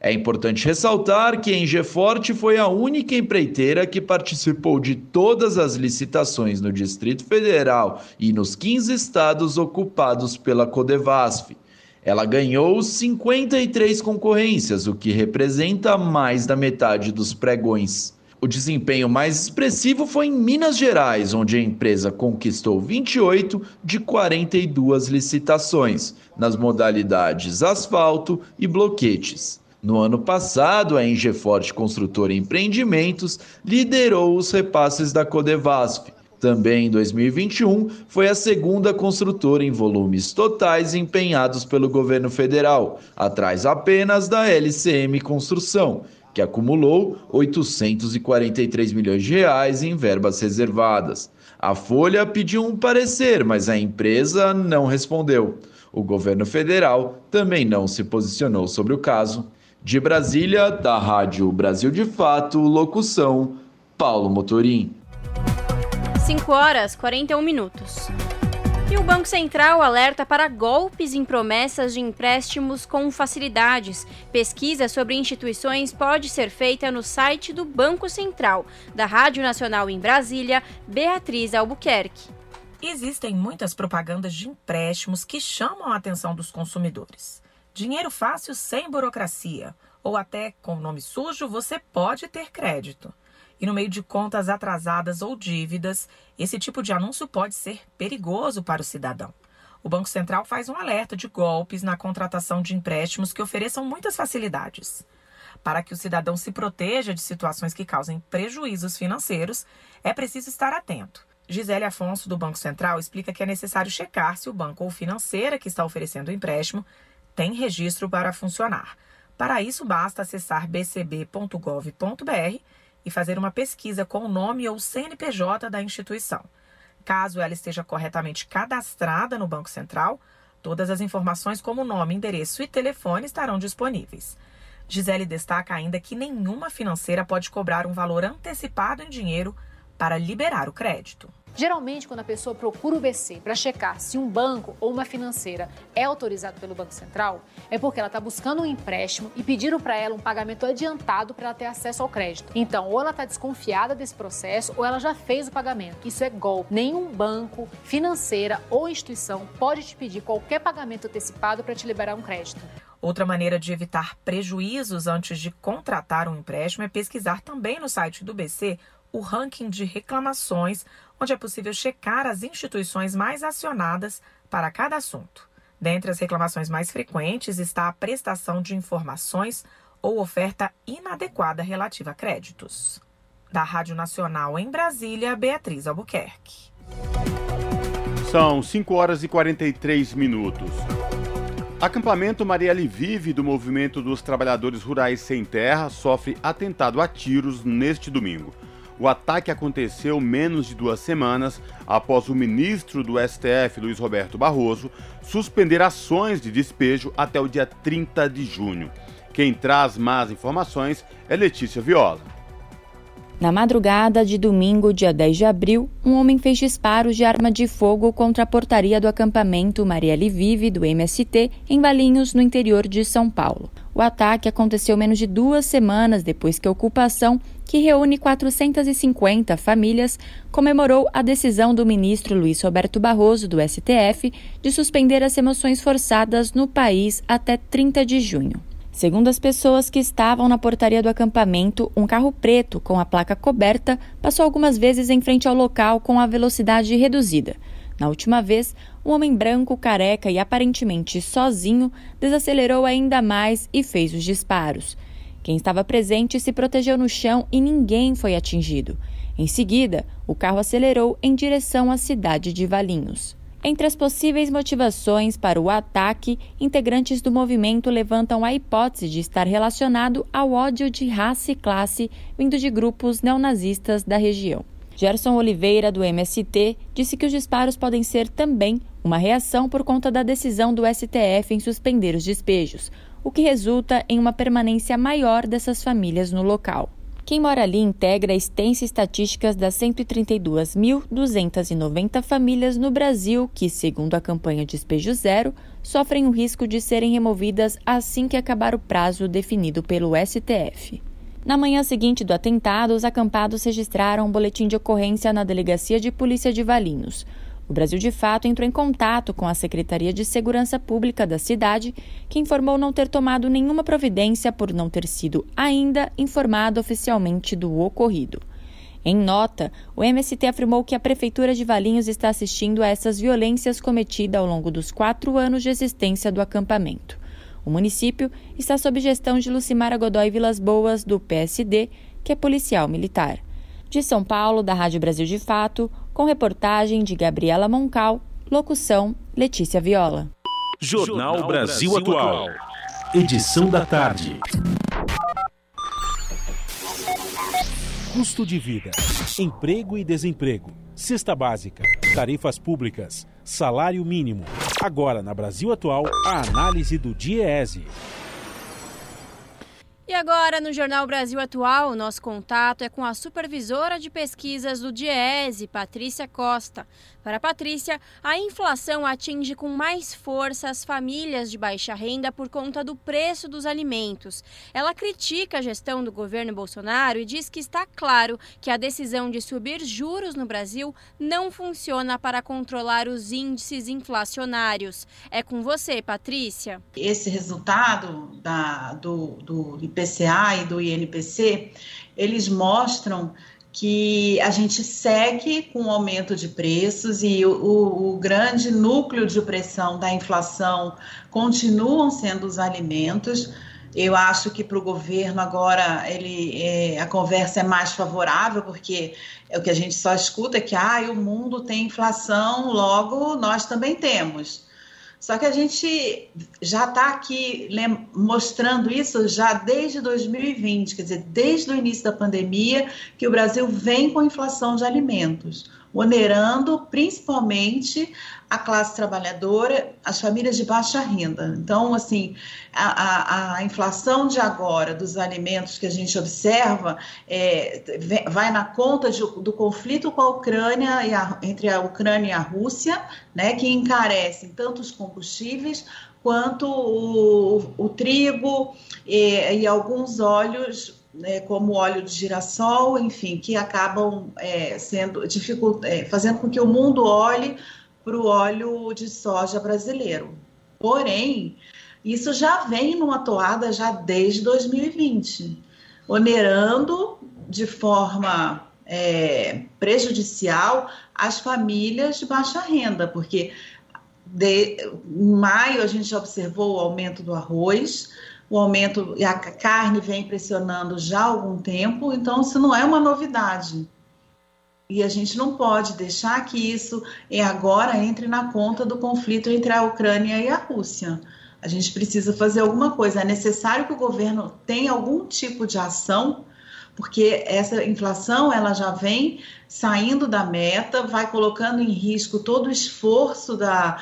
É importante ressaltar que a Engeforte foi a única empreiteira que participou de todas as licitações no Distrito Federal e nos 15 estados ocupados pela Codevasf. Ela ganhou 53 concorrências, o que representa mais da metade dos pregões. O desempenho mais expressivo foi em Minas Gerais, onde a empresa conquistou 28 de 42 licitações, nas modalidades asfalto e bloquetes. No ano passado, a Engeforte Construtora Empreendimentos liderou os repasses da Codevasf. Também em 2021, foi a segunda construtora em volumes totais empenhados pelo governo federal, atrás apenas da LCM Construção, que acumulou 843 milhões de reais em verbas reservadas. A Folha pediu um parecer, mas a empresa não respondeu. O governo federal também não se posicionou sobre o caso. De Brasília, da Rádio Brasil de Fato, locução Paulo Motorim. 5 horas 41 minutos. E o Banco Central alerta para golpes em promessas de empréstimos com facilidades. Pesquisa sobre instituições pode ser feita no site do Banco Central, da Rádio Nacional em Brasília, Beatriz Albuquerque. Existem muitas propagandas de empréstimos que chamam a atenção dos consumidores. Dinheiro fácil sem burocracia, ou até com nome sujo, você pode ter crédito. E no meio de contas atrasadas ou dívidas, esse tipo de anúncio pode ser perigoso para o cidadão. O Banco Central faz um alerta de golpes na contratação de empréstimos que ofereçam muitas facilidades. Para que o cidadão se proteja de situações que causem prejuízos financeiros, é preciso estar atento. Gisele Afonso, do Banco Central, explica que é necessário checar se o banco ou financeira que está oferecendo o empréstimo tem registro para funcionar. Para isso, basta acessar bcb.gov.br e fazer uma pesquisa com o nome ou CNPJ da instituição. Caso ela esteja corretamente cadastrada no Banco Central, todas as informações como nome, endereço e telefone estarão disponíveis. Gisele destaca ainda que nenhuma financeira pode cobrar um valor antecipado em dinheiro para liberar o crédito. Geralmente, quando a pessoa procura o BC para checar se um banco ou uma financeira é autorizado pelo Banco Central, é porque ela está buscando um empréstimo e pediram para ela um pagamento adiantado para ela ter acesso ao crédito. Então, ou ela está desconfiada desse processo ou ela já fez o pagamento. Isso é golpe. Nenhum banco, financeira ou instituição pode te pedir qualquer pagamento antecipado para te liberar um crédito. Outra maneira de evitar prejuízos antes de contratar um empréstimo é pesquisar também no site do BC o ranking de reclamações, onde é possível checar as instituições mais acionadas para cada assunto. Dentre as reclamações mais frequentes está a prestação de informações ou oferta inadequada relativa a créditos. Da Rádio Nacional em Brasília, Beatriz Albuquerque. São 5 horas e 43 minutos. Acampamento Marielle Vive do Movimento dos Trabalhadores Rurais Sem Terra sofre atentado a tiros neste domingo. O ataque aconteceu menos de duas semanas após o ministro do STF, Luiz Roberto Barroso, suspender ações de despejo até o dia 30 de junho. Quem traz mais informações é Letícia Viola. Na madrugada de domingo, dia 10 de abril, um homem fez disparos de arma de fogo contra a portaria do acampamento Marielle Vive do MST em Valinhos, no interior de São Paulo. O ataque aconteceu menos de duas semanas depois que a ocupação, que reúne 450 famílias, comemorou a decisão do ministro Luiz Roberto Barroso, do STF, de suspender as remoções forçadas no país até 30 de junho. Segundo as pessoas que estavam na portaria do acampamento, um carro preto com a placa coberta passou algumas vezes em frente ao local com a velocidade reduzida. Na última vez, um homem branco, careca e aparentemente sozinho desacelerou ainda mais e fez os disparos. Quem estava presente se protegeu no chão e ninguém foi atingido. Em seguida, o carro acelerou em direção à cidade de Valinhos. Entre as possíveis motivações para o ataque, integrantes do movimento levantam a hipótese de estar relacionado ao ódio de raça e classe vindo de grupos neonazistas da região. Gerson Oliveira, do MST, disse que os disparos podem ser também uma reação por conta da decisão do STF em suspender os despejos, o que resulta em uma permanência maior dessas famílias no local. Quem mora ali integra extensas estatísticas das 132.290 famílias no Brasil que, segundo a campanha Despejo Zero, sofrem o risco de serem removidas assim que acabar o prazo definido pelo STF. Na manhã seguinte do atentado, os acampados registraram um boletim de ocorrência na Delegacia de Polícia de Valinhos. O Brasil de Fato entrou em contato com a Secretaria de Segurança Pública da cidade, que informou não ter tomado nenhuma providência por não ter sido ainda informado oficialmente do ocorrido. Em nota, o MST afirmou que a Prefeitura de Valinhos está assistindo a essas violências cometidas ao longo dos quatro anos de existência do acampamento. O município está sob gestão de Lucimara Godoy Vilas Boas, do PSD, que é policial militar. De São Paulo, da Rádio Brasil de Fato, com reportagem de Gabriela Moncal, locução Letícia Viola. Jornal Brasil Atual. Edição da tarde. Custo de vida, emprego e desemprego, cesta básica, tarifas públicas, salário mínimo. Agora, na Brasil Atual, a análise do DIEESE. E agora, no Jornal Brasil Atual, nosso contato é com a supervisora de pesquisas do DIESE, Patrícia Costa. Para Patrícia, a inflação atinge com mais força as famílias de baixa renda por conta do preço dos alimentos. Ela critica a gestão do governo Bolsonaro e diz que está claro que a decisão de subir juros no Brasil não funciona para controlar os índices inflacionários. É com você, Patrícia. Esse resultado da, do, do IPCA e do INPC, eles mostram que a gente segue com o aumento de preços e o, o, grande núcleo de pressão da inflação continuam sendo os alimentos. Eu acho que para o governo agora ele, é, a conversa é mais favorável, porque é o que a gente só escuta é que ah, o mundo tem inflação, logo nós também temos. Só que a gente já está aqui mostrando isso já desde 2020, quer dizer, desde o início da pandemia, que o Brasil vem com inflação de alimentos, onerando principalmente a classe trabalhadora, as famílias de baixa renda. Então, assim, a, a, a inflação de agora dos alimentos que a gente observa é, vai na conta de, do conflito com a Ucrânia e a, entre a Ucrânia e a Rússia, né, que encarecem tanto os combustíveis quanto o, o trigo e, e alguns óleos né, como óleo de girassol, enfim, que acabam é, sendo dificult... É, fazendo com que o mundo olhe para o óleo de soja brasileiro. Porém, isso já vem numa toada já desde 2020, onerando de forma é, prejudicial as famílias de baixa renda, porque de, em maio a gente observou o aumento do arroz, o aumento e a carne vem pressionando já há algum tempo, então isso não é uma novidade. E a gente não pode deixar que isso é agora entre na conta do conflito entre a Ucrânia e a Rússia. A gente precisa fazer alguma coisa. É necessário que o governo tenha algum tipo de ação, porque essa inflação ela já vem saindo da meta, vai colocando em risco todo o esforço da,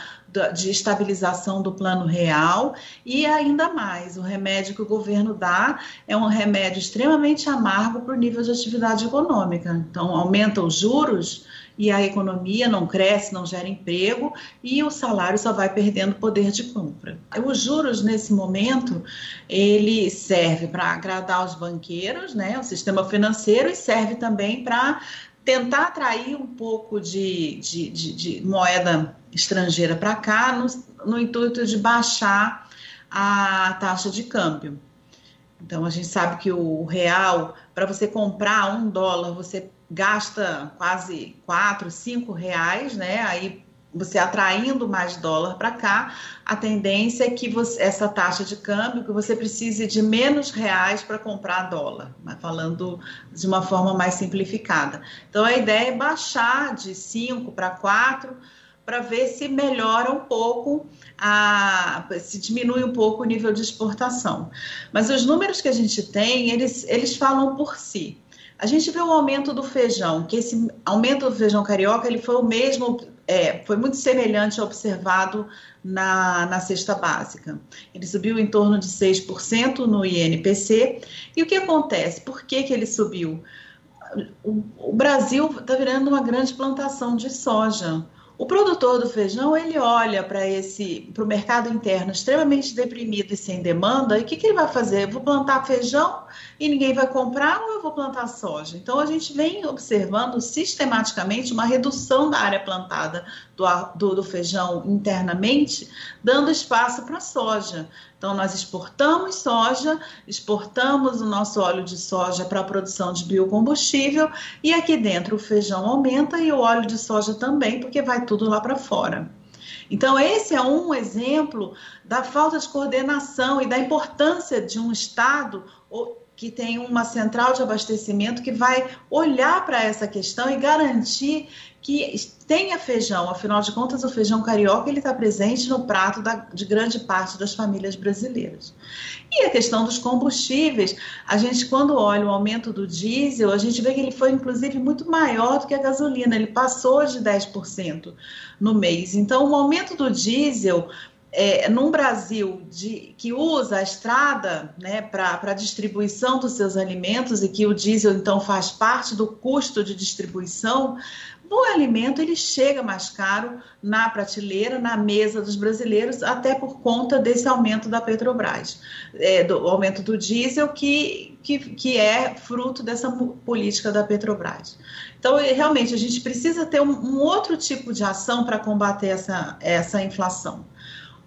de estabilização do plano real e ainda mais, o remédio que o governo dá é um remédio extremamente amargo para o nível de atividade econômica. Então, aumenta os juros e a economia não cresce, não gera emprego e o salário só vai perdendo poder de compra. Os juros nesse momento ele serve para agradar os banqueiros, né, o sistema financeiro e serve também para tentar atrair um pouco de, de, de, de moeda estrangeira para cá no, no intuito de baixar a taxa de câmbio. Então a gente sabe que o real, para você comprar um dólar, você gasta quase quatro, cinco reais, né? Aí você atraindo mais dólar para cá, a tendência é que você, essa taxa de câmbio, que você precise de menos reais para comprar dólar, falando de uma forma mais simplificada. Então a ideia é baixar de 5 para 4 para ver se melhora um pouco, a, se diminui um pouco o nível de exportação. Mas os números que a gente tem, eles, eles falam por si. A gente vê o aumento do feijão, que esse aumento do feijão carioca ele foi o mesmo, é, foi muito semelhante ao observado na, na cesta básica. Ele subiu em torno de 6% no INPC. E o que acontece? Por que, que ele subiu? O, o Brasil está virando uma grande plantação de soja. O produtor do feijão ele olha para esse para o mercado interno extremamente deprimido e sem demanda e o que, que ele vai fazer? Eu vou plantar feijão e ninguém vai comprar ou eu vou plantar soja? Então a gente vem observando sistematicamente uma redução da área plantada do, do, do feijão internamente, dando espaço para a soja. Então, nós exportamos soja, exportamos o nosso óleo de soja para a produção de biocombustível e aqui dentro o feijão aumenta e o óleo de soja também, porque vai tudo lá para fora. Então, esse é um exemplo da falta de coordenação e da importância de um Estado que tem uma central de abastecimento que vai olhar para essa questão e garantir que tenha feijão. Afinal de contas, o feijão carioca ele está presente no prato da, de grande parte das famílias brasileiras. E a questão dos combustíveis, a gente quando olha o aumento do diesel, a gente vê que ele foi inclusive muito maior do que a gasolina. Ele passou de 10% no mês. Então, o aumento do diesel é, num Brasil de, que usa a estrada né, para a distribuição dos seus alimentos e que o diesel então faz parte do custo de distribuição, o alimento ele chega mais caro na prateleira, na mesa dos brasileiros, até por conta desse aumento da Petrobras, é, do aumento do diesel, que, que, que é fruto dessa política da Petrobras. Então, realmente, a gente precisa ter um, um outro tipo de ação para combater essa, essa inflação.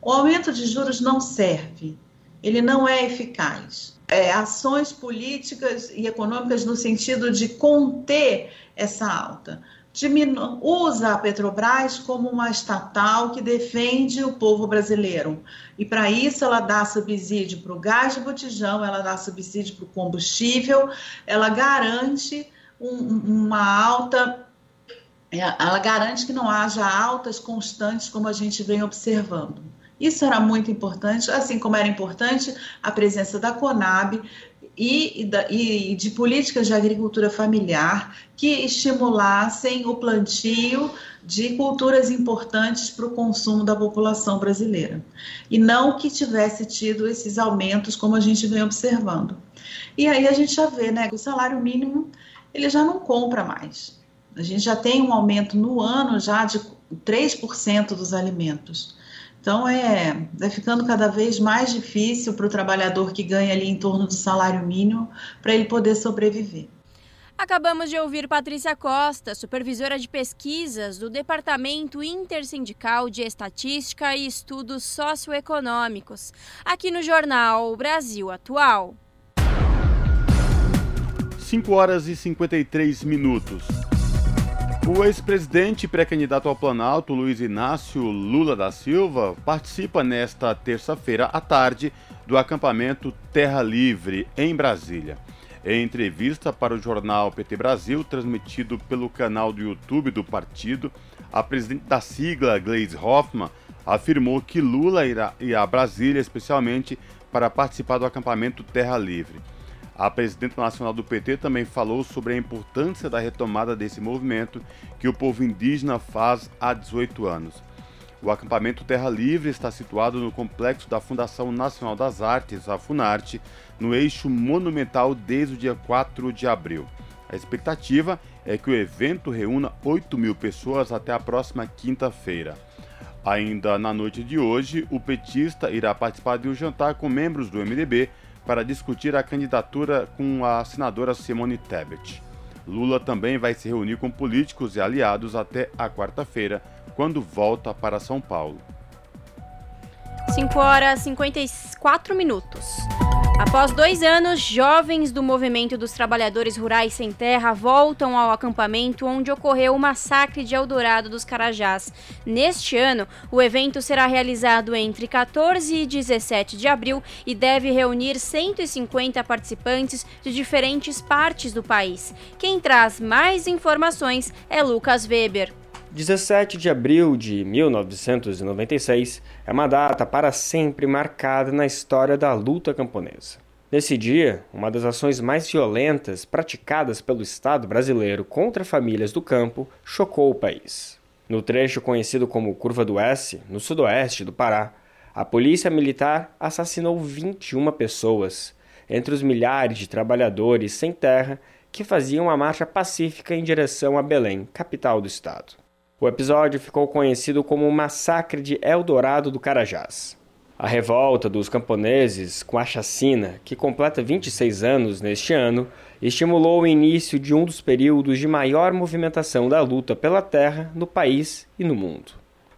O aumento de juros não serve, ele não é eficaz. É, ações políticas e econômicas no sentido de conter essa alta. Diminu usa a Petrobras como uma estatal que defende o povo brasileiro. E para isso ela dá subsídio para o gás de botijão, ela dá subsídio para o combustível, ela garante um, uma alta é, ela garante que não haja altas constantes como a gente vem observando. Isso era muito importante, assim como era importante a presença da Conab e, e, de políticas de agricultura familiar que estimulassem o plantio de culturas importantes para o consumo da população brasileira. E não que tivesse tido esses aumentos como a gente vem observando. E aí a gente já vê, né, que o salário mínimo ele já não compra mais. A gente já tem um aumento no ano já de 3% dos alimentos. Então é, é ficando cada vez mais difícil para o trabalhador que ganha ali em torno do salário mínimo para ele poder sobreviver. Acabamos de ouvir Patrícia Costa, supervisora de pesquisas do Departamento Intersindical de Estatística e Estudos Socioeconômicos, aqui no jornal Brasil Atual. 5 horas e 53 minutos. O ex-presidente e pré-candidato ao Planalto, Luiz Inácio Lula da Silva, participa nesta terça-feira à tarde do acampamento Terra Livre, em Brasília. Em entrevista para o jornal PT Brasil, transmitido pelo canal do YouTube do partido, a presidente da sigla, Gleisi Hoffmann, afirmou que Lula irá a Brasília especialmente para participar do acampamento Terra Livre. A presidente nacional do PT também falou sobre a importância da retomada desse movimento que o povo indígena faz há 18 anos. O acampamento Terra Livre está situado no complexo da Fundação Nacional das Artes, a Funarte, no eixo monumental desde o dia 4 de abril. A expectativa é que o evento reúna 8 mil pessoas até a próxima quinta-feira. Ainda na noite de hoje, o petista irá participar de um jantar com membros do MDB para discutir a candidatura com a senadora Simone Tebet. Lula também vai se reunir com políticos e aliados até a quarta-feira, quando volta para São Paulo. 5 horas e 54 minutos. Após dois anos, jovens do Movimento dos Trabalhadores Rurais Sem Terra voltam ao acampamento onde ocorreu o massacre de Eldorado dos Carajás. Neste ano, o evento será realizado entre 14 e 17 de abril e deve reunir 150 participantes de diferentes partes do país. Quem traz mais informações é Lucas Weber. 17 de abril de 1996 é uma data para sempre marcada na história da luta camponesa. Nesse dia, uma das ações mais violentas praticadas pelo Estado brasileiro contra famílias do campo chocou o país. No trecho conhecido como Curva do S, no sudoeste do Pará, a polícia militar assassinou 21 pessoas, entre os milhares de trabalhadores sem terra que faziam uma marcha pacífica em direção a Belém, capital do estado. O episódio ficou conhecido como o Massacre de Eldorado do Carajás. A revolta dos camponeses com a chacina, que completa 26 anos neste ano, estimulou o início de um dos períodos de maior movimentação da luta pela terra no país e no mundo.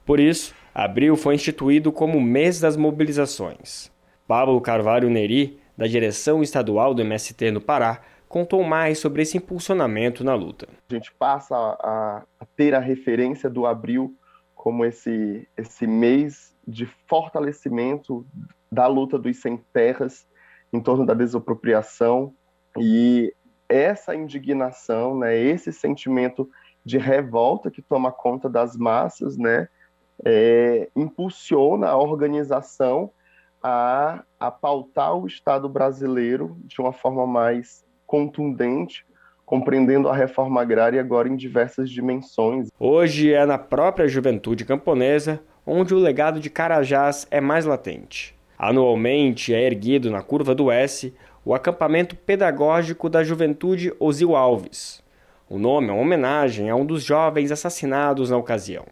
Por isso, abril foi instituído como mês das mobilizações. Pablo Carvalho Neri, da direção estadual do MST no Pará, contou mais sobre esse impulsionamento na luta. A gente passa a, a ter a referência do abril como esse, esse mês de fortalecimento da luta dos sem terras em torno da desapropriação e essa indignação, né, esse sentimento de revolta que toma conta das massas, né, é, impulsiona a organização a, a pautar o Estado brasileiro de uma forma mais contundente, compreendendo a reforma agrária agora em diversas dimensões. Hoje é na própria juventude camponesa onde o legado de Carajás é mais latente. Anualmente é erguido na Curva do S o acampamento pedagógico da juventude Osil Alves. O nome é uma homenagem a um dos jovens assassinados na ocasião.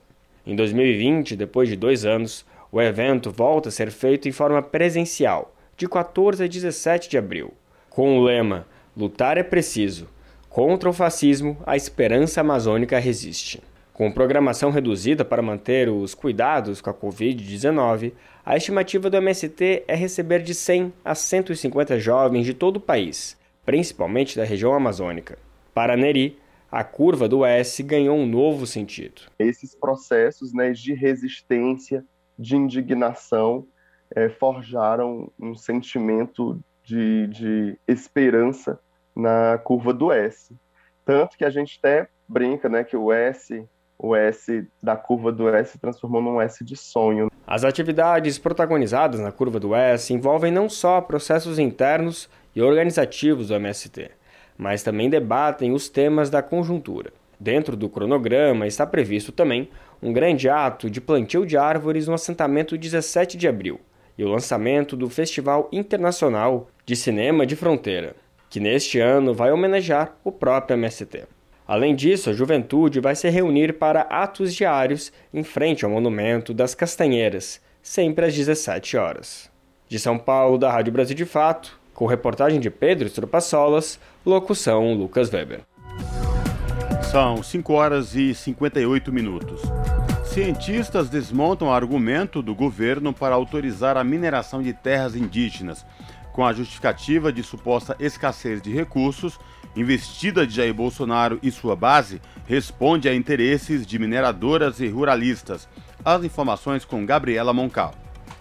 Em 2020, depois de dois anos, o evento volta a ser feito em forma presencial, de 14 a 17 de abril, com o lema Lutar é preciso. Contra o fascismo, a esperança amazônica resiste. Com programação reduzida para manter os cuidados com a Covid-19, a estimativa do MST é receber de 100 a 150 jovens de todo o país, principalmente da região amazônica. Para Neri, a curva do S ganhou um novo sentido. Esses processos né, de resistência, de indignação, é, forjaram um sentimento de, de esperança na curva do S. Tanto que a gente até brinca, né, que o S, o S da curva do S transformou num S de sonho. As atividades protagonizadas na curva do S envolvem não só processos internos e organizativos do MST, mas também debatem os temas da conjuntura. Dentro do cronograma está previsto também um grande ato de plantio de árvores no assentamento 17 de abril e o lançamento do Festival Internacional de Cinema de Fronteira que neste ano vai homenagear o próprio MST. Além disso, a juventude vai se reunir para atos diários em frente ao Monumento das Castanheiras, sempre às 17 horas. De São Paulo, da Rádio Brasil de Fato, com reportagem de Pedro Estropassolas, locução Lucas Weber. São 5 horas e 58 minutos. Cientistas desmontam argumento do governo para autorizar a mineração de terras indígenas com a justificativa de suposta escassez de recursos, investida de Jair Bolsonaro e sua base responde a interesses de mineradoras e ruralistas. As informações com Gabriela Moncal.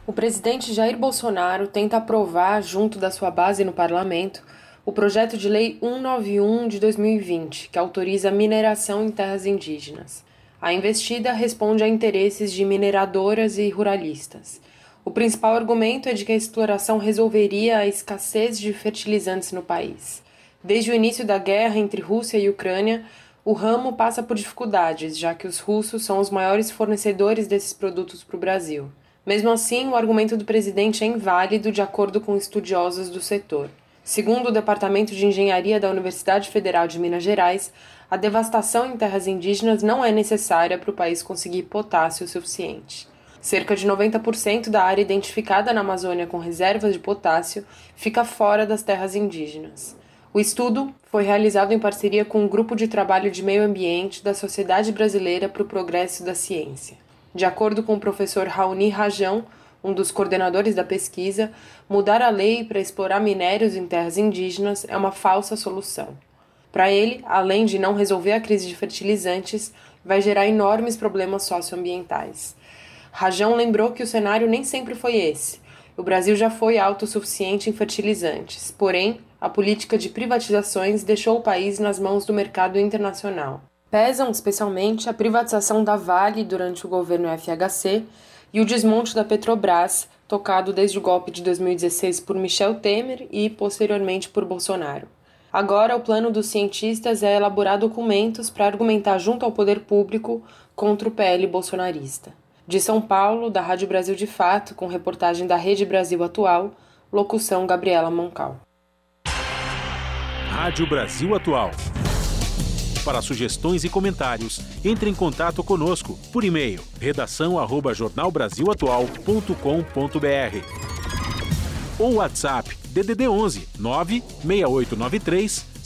O presidente Jair Bolsonaro tenta aprovar, junto da sua base no parlamento, o projeto de lei 191 de 2020, que autoriza a mineração em terras indígenas. A investida responde a interesses de mineradoras e ruralistas. O principal argumento é de que a exploração resolveria a escassez de fertilizantes no país. Desde o início da guerra entre Rússia e Ucrânia, o ramo passa por dificuldades, já que os russos são os maiores fornecedores desses produtos para o Brasil. Mesmo assim, o argumento do presidente é inválido de acordo com estudiosos do setor. Segundo o Departamento de Engenharia da Universidade Federal de Minas Gerais, a devastação em terras indígenas não é necessária para o país conseguir potássio suficiente. Cerca de 90% da área identificada na Amazônia com reservas de potássio fica fora das terras indígenas. O estudo foi realizado em parceria com um grupo de trabalho de meio ambiente da Sociedade Brasileira para o Progresso da Ciência. De acordo com o professor Raoni Rajão, um dos coordenadores da pesquisa, mudar a lei para explorar minérios em terras indígenas é uma falsa solução. Para ele, além de não resolver a crise de fertilizantes, vai gerar enormes problemas socioambientais. Rajão lembrou que o cenário nem sempre foi esse. O Brasil já foi autossuficiente em fertilizantes, porém, a política de privatizações deixou o país nas mãos do mercado internacional. Pesam especialmente a privatização da Vale durante o governo FHC e o desmonte da Petrobras, tocado desde o golpe de 2016 por Michel Temer e posteriormente por Bolsonaro. Agora, o plano dos cientistas é elaborar documentos para argumentar junto ao poder público contra o PL bolsonarista. De São Paulo, da Rádio Brasil de Fato, com reportagem da Rede Brasil Atual, locução Gabriela Moncal. Rádio Brasil Atual. Para sugestões e comentários, entre em contato conosco por e-mail redação@jornalbrasilatual.com.br ou WhatsApp DDD 11 96893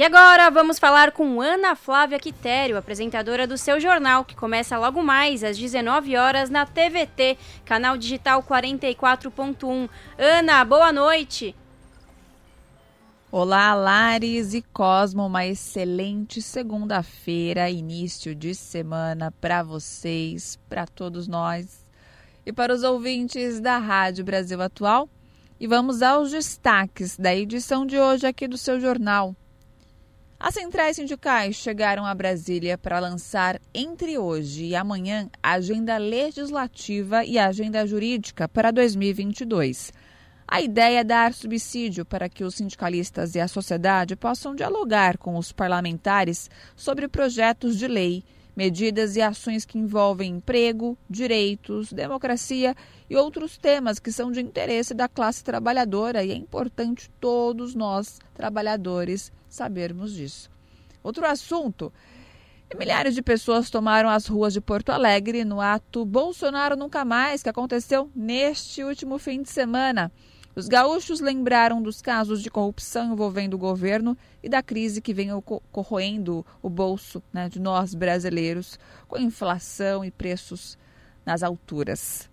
E agora vamos falar com Ana Flávia Quitério, apresentadora do seu jornal, que começa logo mais às 19 horas na TVT, canal digital 44.1. Ana, boa noite. Olá, Lares e Cosmo, uma excelente segunda-feira, início de semana para vocês, para todos nós e para os ouvintes da Rádio Brasil Atual. E vamos aos destaques da edição de hoje aqui do seu jornal. As centrais sindicais chegaram a Brasília para lançar entre hoje e amanhã a agenda legislativa e a agenda jurídica para 2022. A ideia é dar subsídio para que os sindicalistas e a sociedade possam dialogar com os parlamentares sobre projetos de lei, medidas e ações que envolvem emprego, direitos, democracia e outros temas que são de interesse da classe trabalhadora e é importante todos nós, trabalhadores, sabermos disso. Outro assunto. Milhares de pessoas tomaram as ruas de Porto Alegre no ato Bolsonaro Nunca Mais, que aconteceu neste último fim de semana. Os gaúchos lembraram dos casos de corrupção envolvendo o governo e da crise que vem corroendo o bolso né, de nós brasileiros, com inflação e preços nas alturas.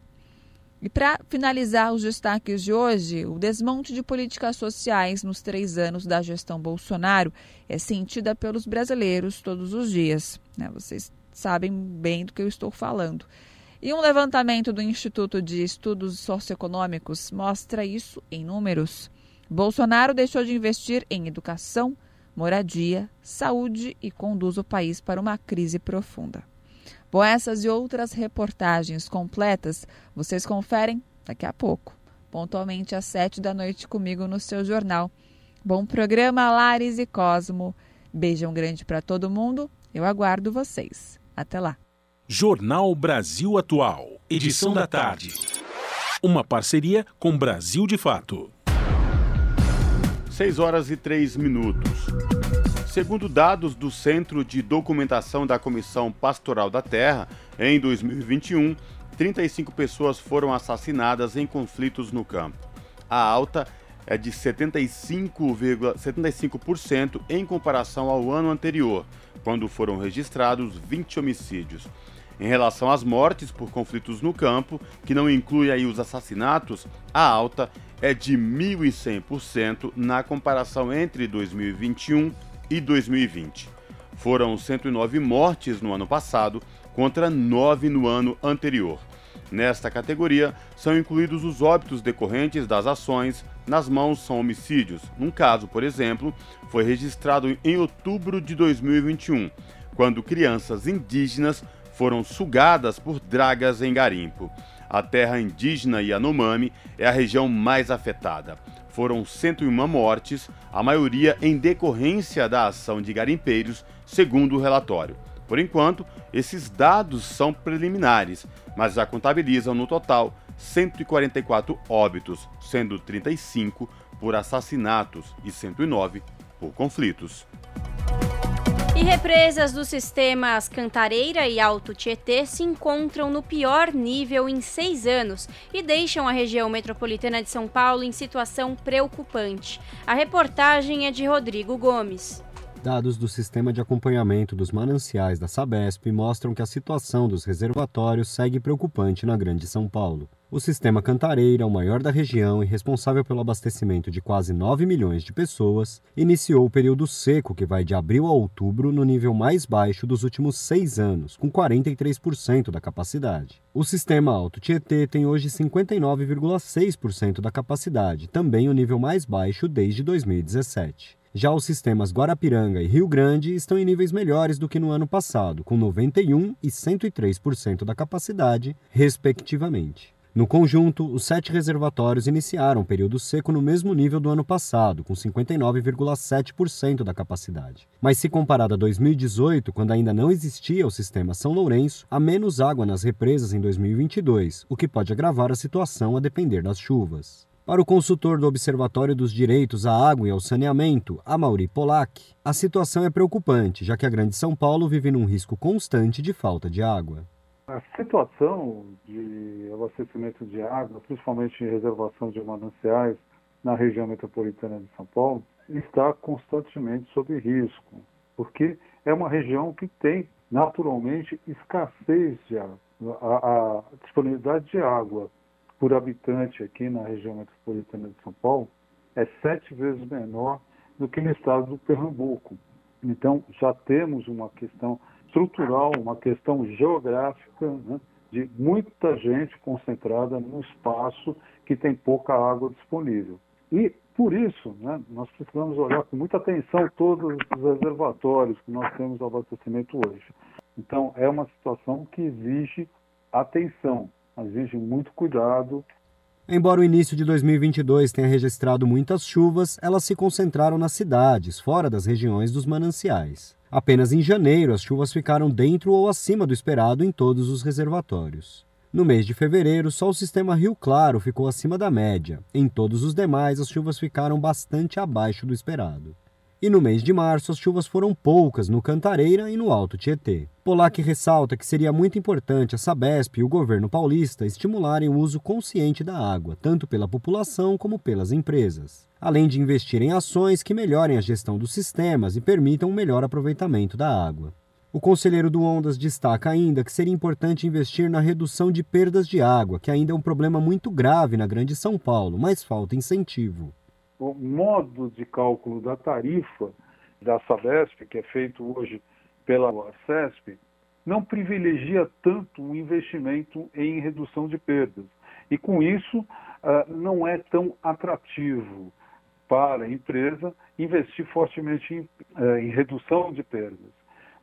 E para finalizar os destaques de hoje, o desmonte de políticas sociais nos três anos da gestão Bolsonaro é sentida pelos brasileiros todos os dias. Né? Vocês sabem bem do que eu estou falando. E um levantamento do Instituto de Estudos Socioeconômicos mostra isso em números. Bolsonaro deixou de investir em educação, moradia, saúde e conduz o país para uma crise profunda. Bom, essas e outras reportagens completas vocês conferem daqui a pouco, pontualmente às sete da noite comigo no seu jornal. Bom programa, Lares e Cosmo. Beijão grande para todo mundo. Eu aguardo vocês. Até lá. Jornal Brasil Atual, edição da tarde. Uma parceria com Brasil de Fato. 6 horas e 3 minutos. Segundo dados do Centro de Documentação da Comissão Pastoral da Terra, em 2021, 35 pessoas foram assassinadas em conflitos no campo. A alta é de 75,75% 75 em comparação ao ano anterior, quando foram registrados 20 homicídios. Em relação às mortes por conflitos no campo, que não inclui aí os assassinatos, a alta é de 1.100% na comparação entre 2021 e 2020. Foram 109 mortes no ano passado contra 9 no ano anterior. Nesta categoria são incluídos os óbitos decorrentes das ações, nas mãos são homicídios. Num caso, por exemplo, foi registrado em outubro de 2021, quando crianças indígenas foram sugadas por dragas em garimpo. A terra indígena Yanomami é a região mais afetada. Foram 101 mortes, a maioria em decorrência da ação de garimpeiros, segundo o relatório. Por enquanto, esses dados são preliminares, mas já contabilizam no total 144 óbitos, sendo 35 por assassinatos e 109 por conflitos. E represas dos sistemas Cantareira e Alto Tietê se encontram no pior nível em seis anos e deixam a região metropolitana de São Paulo em situação preocupante. A reportagem é de Rodrigo Gomes. Dados do Sistema de Acompanhamento dos Mananciais da Sabesp mostram que a situação dos reservatórios segue preocupante na Grande São Paulo. O sistema Cantareira, o maior da região e responsável pelo abastecimento de quase 9 milhões de pessoas, iniciou o período seco que vai de abril a outubro no nível mais baixo dos últimos seis anos, com 43% da capacidade. O sistema Alto Tietê tem hoje 59,6% da capacidade, também o nível mais baixo desde 2017. Já os sistemas Guarapiranga e Rio Grande estão em níveis melhores do que no ano passado, com 91% e 103% da capacidade, respectivamente. No conjunto, os sete reservatórios iniciaram o período seco no mesmo nível do ano passado, com 59,7% da capacidade. Mas se comparado a 2018, quando ainda não existia o sistema São Lourenço, há menos água nas represas em 2022, o que pode agravar a situação a depender das chuvas. Para o consultor do Observatório dos Direitos à Água e ao Saneamento, Amaury Polak, a situação é preocupante, já que a Grande São Paulo vive num risco constante de falta de água. A situação de abastecimento de água, principalmente em reservação de mananciais na região metropolitana de São Paulo, está constantemente sob risco, porque é uma região que tem naturalmente escassez de água. A, a disponibilidade de água por habitante aqui na região metropolitana de São Paulo é sete vezes menor do que no estado do Pernambuco. Então, já temos uma questão estrutural, uma questão geográfica, né, de muita gente concentrada num espaço que tem pouca água disponível. E, por isso, né, nós precisamos olhar com muita atenção todos os reservatórios que nós temos abastecimento hoje. Então, é uma situação que exige atenção, exige muito cuidado. Embora o início de 2022 tenha registrado muitas chuvas, elas se concentraram nas cidades, fora das regiões dos mananciais. Apenas em janeiro, as chuvas ficaram dentro ou acima do esperado em todos os reservatórios. No mês de fevereiro, só o sistema Rio Claro ficou acima da média. Em todos os demais, as chuvas ficaram bastante abaixo do esperado. E no mês de março, as chuvas foram poucas no Cantareira e no Alto Tietê. Polac ressalta que seria muito importante a Sabesp e o governo paulista estimularem o uso consciente da água, tanto pela população como pelas empresas, além de investir em ações que melhorem a gestão dos sistemas e permitam um melhor aproveitamento da água. O conselheiro do Ondas destaca ainda que seria importante investir na redução de perdas de água, que ainda é um problema muito grave na Grande São Paulo, mas falta incentivo o modo de cálculo da tarifa da Sabesp, que é feito hoje pela CESP, não privilegia tanto o investimento em redução de perdas. E com isso, ah, não é tão atrativo para a empresa investir fortemente em, eh, em redução de perdas.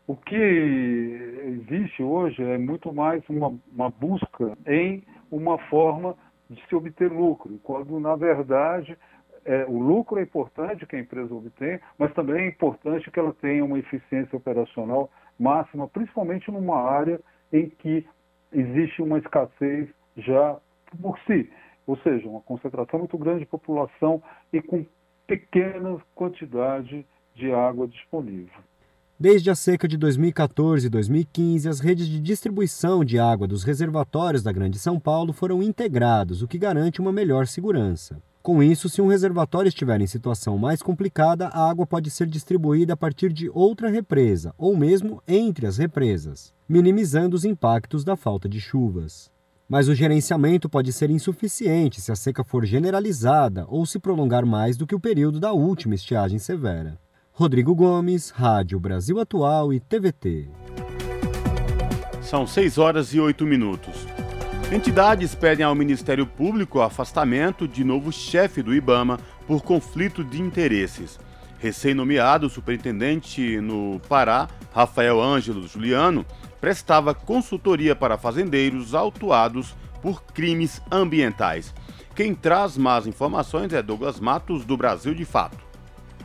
O que existe hoje é muito mais uma, uma busca em uma forma de se obter lucro, quando na verdade é, o lucro é importante que a empresa obtenha, mas também é importante que ela tenha uma eficiência operacional máxima, principalmente numa área em que existe uma escassez já por si, ou seja, uma concentração muito grande de população e com pequena quantidade de água disponível. Desde a seca de 2014 e 2015, as redes de distribuição de água dos reservatórios da Grande São Paulo foram integrados, o que garante uma melhor segurança. Com isso, se um reservatório estiver em situação mais complicada, a água pode ser distribuída a partir de outra represa, ou mesmo entre as represas, minimizando os impactos da falta de chuvas. Mas o gerenciamento pode ser insuficiente se a seca for generalizada ou se prolongar mais do que o período da última estiagem severa. Rodrigo Gomes, Rádio Brasil Atual e TVT. São 6 horas e 8 minutos. Entidades pedem ao Ministério Público afastamento de novo chefe do IBAMA por conflito de interesses. Recém-nomeado superintendente no Pará, Rafael Ângelo Juliano, prestava consultoria para fazendeiros autuados por crimes ambientais. Quem traz mais informações é Douglas Matos, do Brasil de Fato.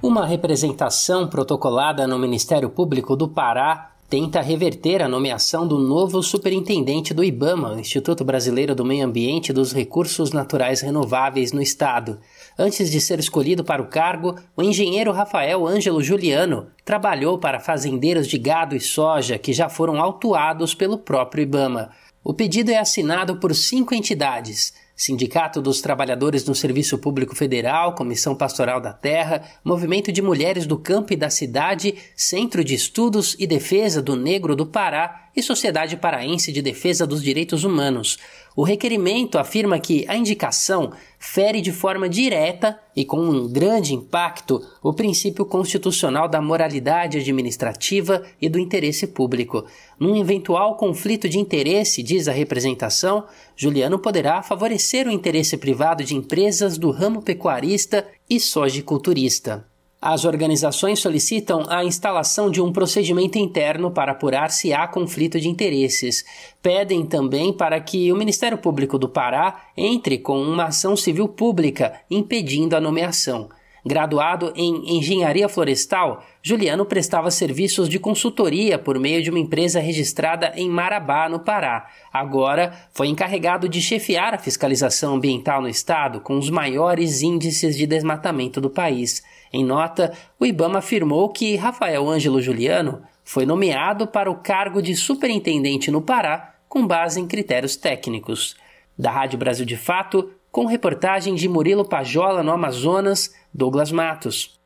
Uma representação protocolada no Ministério Público do Pará tenta reverter a nomeação do novo superintendente do IBAMA, Instituto Brasileiro do Meio Ambiente e dos Recursos Naturais Renováveis no Estado. Antes de ser escolhido para o cargo, o engenheiro Rafael Ângelo Juliano trabalhou para fazendeiros de gado e soja que já foram autuados pelo próprio IBAMA. O pedido é assinado por cinco entidades: Sindicato dos Trabalhadores no Serviço Público Federal, Comissão Pastoral da Terra, Movimento de Mulheres do Campo e da Cidade, Centro de Estudos e Defesa do Negro do Pará e Sociedade Paraense de Defesa dos Direitos Humanos. O requerimento afirma que a indicação fere de forma direta e com um grande impacto o princípio constitucional da moralidade administrativa e do interesse público. Num eventual conflito de interesse, diz a representação, Juliano poderá favorecer o interesse privado de empresas do ramo pecuarista e sojiculturista. As organizações solicitam a instalação de um procedimento interno para apurar se há conflito de interesses. Pedem também para que o Ministério Público do Pará entre com uma ação civil pública impedindo a nomeação. Graduado em engenharia florestal, Juliano prestava serviços de consultoria por meio de uma empresa registrada em Marabá, no Pará. Agora foi encarregado de chefiar a fiscalização ambiental no estado, com os maiores índices de desmatamento do país. Em nota, o Ibama afirmou que Rafael Ângelo Juliano foi nomeado para o cargo de superintendente no Pará com base em critérios técnicos. Da Rádio Brasil de Fato, com reportagem de Murilo Pajola no Amazonas, Douglas Matos.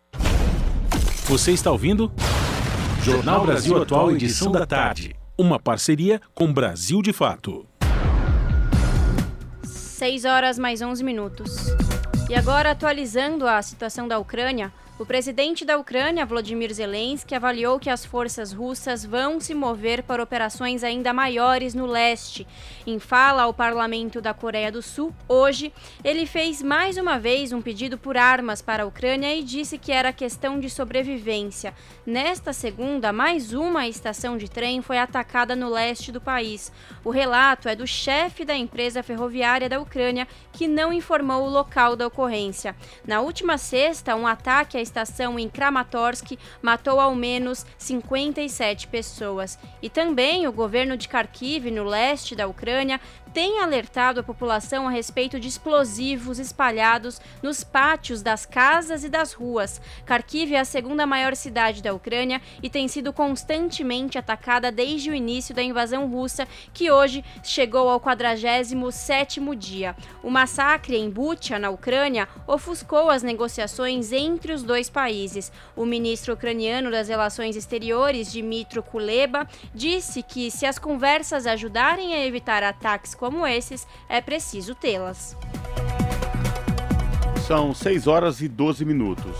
Você está ouvindo? Jornal Brasil Atual, edição da tarde. Uma parceria com Brasil de Fato. 6 horas mais 11 minutos. E agora, atualizando a situação da Ucrânia, o presidente da Ucrânia, Volodymyr Zelensky, avaliou que as forças russas vão se mover para operações ainda maiores no leste. Em fala ao parlamento da Coreia do Sul, hoje, ele fez mais uma vez um pedido por armas para a Ucrânia e disse que era questão de sobrevivência. Nesta segunda, mais uma estação de trem foi atacada no leste do país. O relato é do chefe da empresa ferroviária da Ucrânia, que não informou o local da ocorrência. Na última sexta, um ataque estação em Kramatorsk matou ao menos 57 pessoas. E também o governo de Kharkiv, no leste da Ucrânia, tem alertado a população a respeito de explosivos espalhados nos pátios das casas e das ruas. Kharkiv é a segunda maior cidade da Ucrânia e tem sido constantemente atacada desde o início da invasão russa, que hoje chegou ao 47º dia. O massacre em Bucha, na Ucrânia, ofuscou as negociações entre os dois países. O ministro ucraniano das Relações Exteriores, Dmitry Kuleba, disse que se as conversas ajudarem a evitar ataques como esses, é preciso tê-las. São 6 horas e 12 minutos.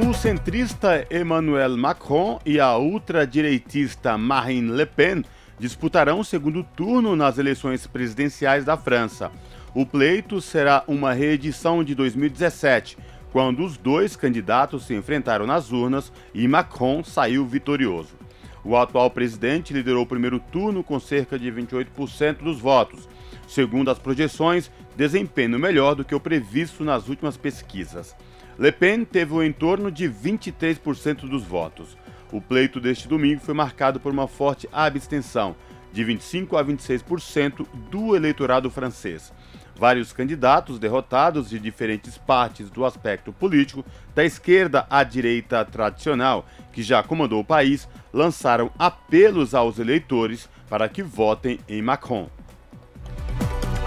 O centrista Emmanuel Macron e a ultradireitista Marine Le Pen disputarão o segundo turno nas eleições presidenciais da França. O pleito será uma reedição de 2017, quando os dois candidatos se enfrentaram nas urnas e Macron saiu vitorioso. O atual presidente liderou o primeiro turno com cerca de 28% dos votos. Segundo as projeções, desempenho melhor do que o previsto nas últimas pesquisas. Le Pen teve o entorno de 23% dos votos. O pleito deste domingo foi marcado por uma forte abstenção, de 25 a 26% do eleitorado francês. Vários candidatos derrotados de diferentes partes do aspecto político, da esquerda à direita tradicional, que já comandou o país, lançaram apelos aos eleitores para que votem em Macron.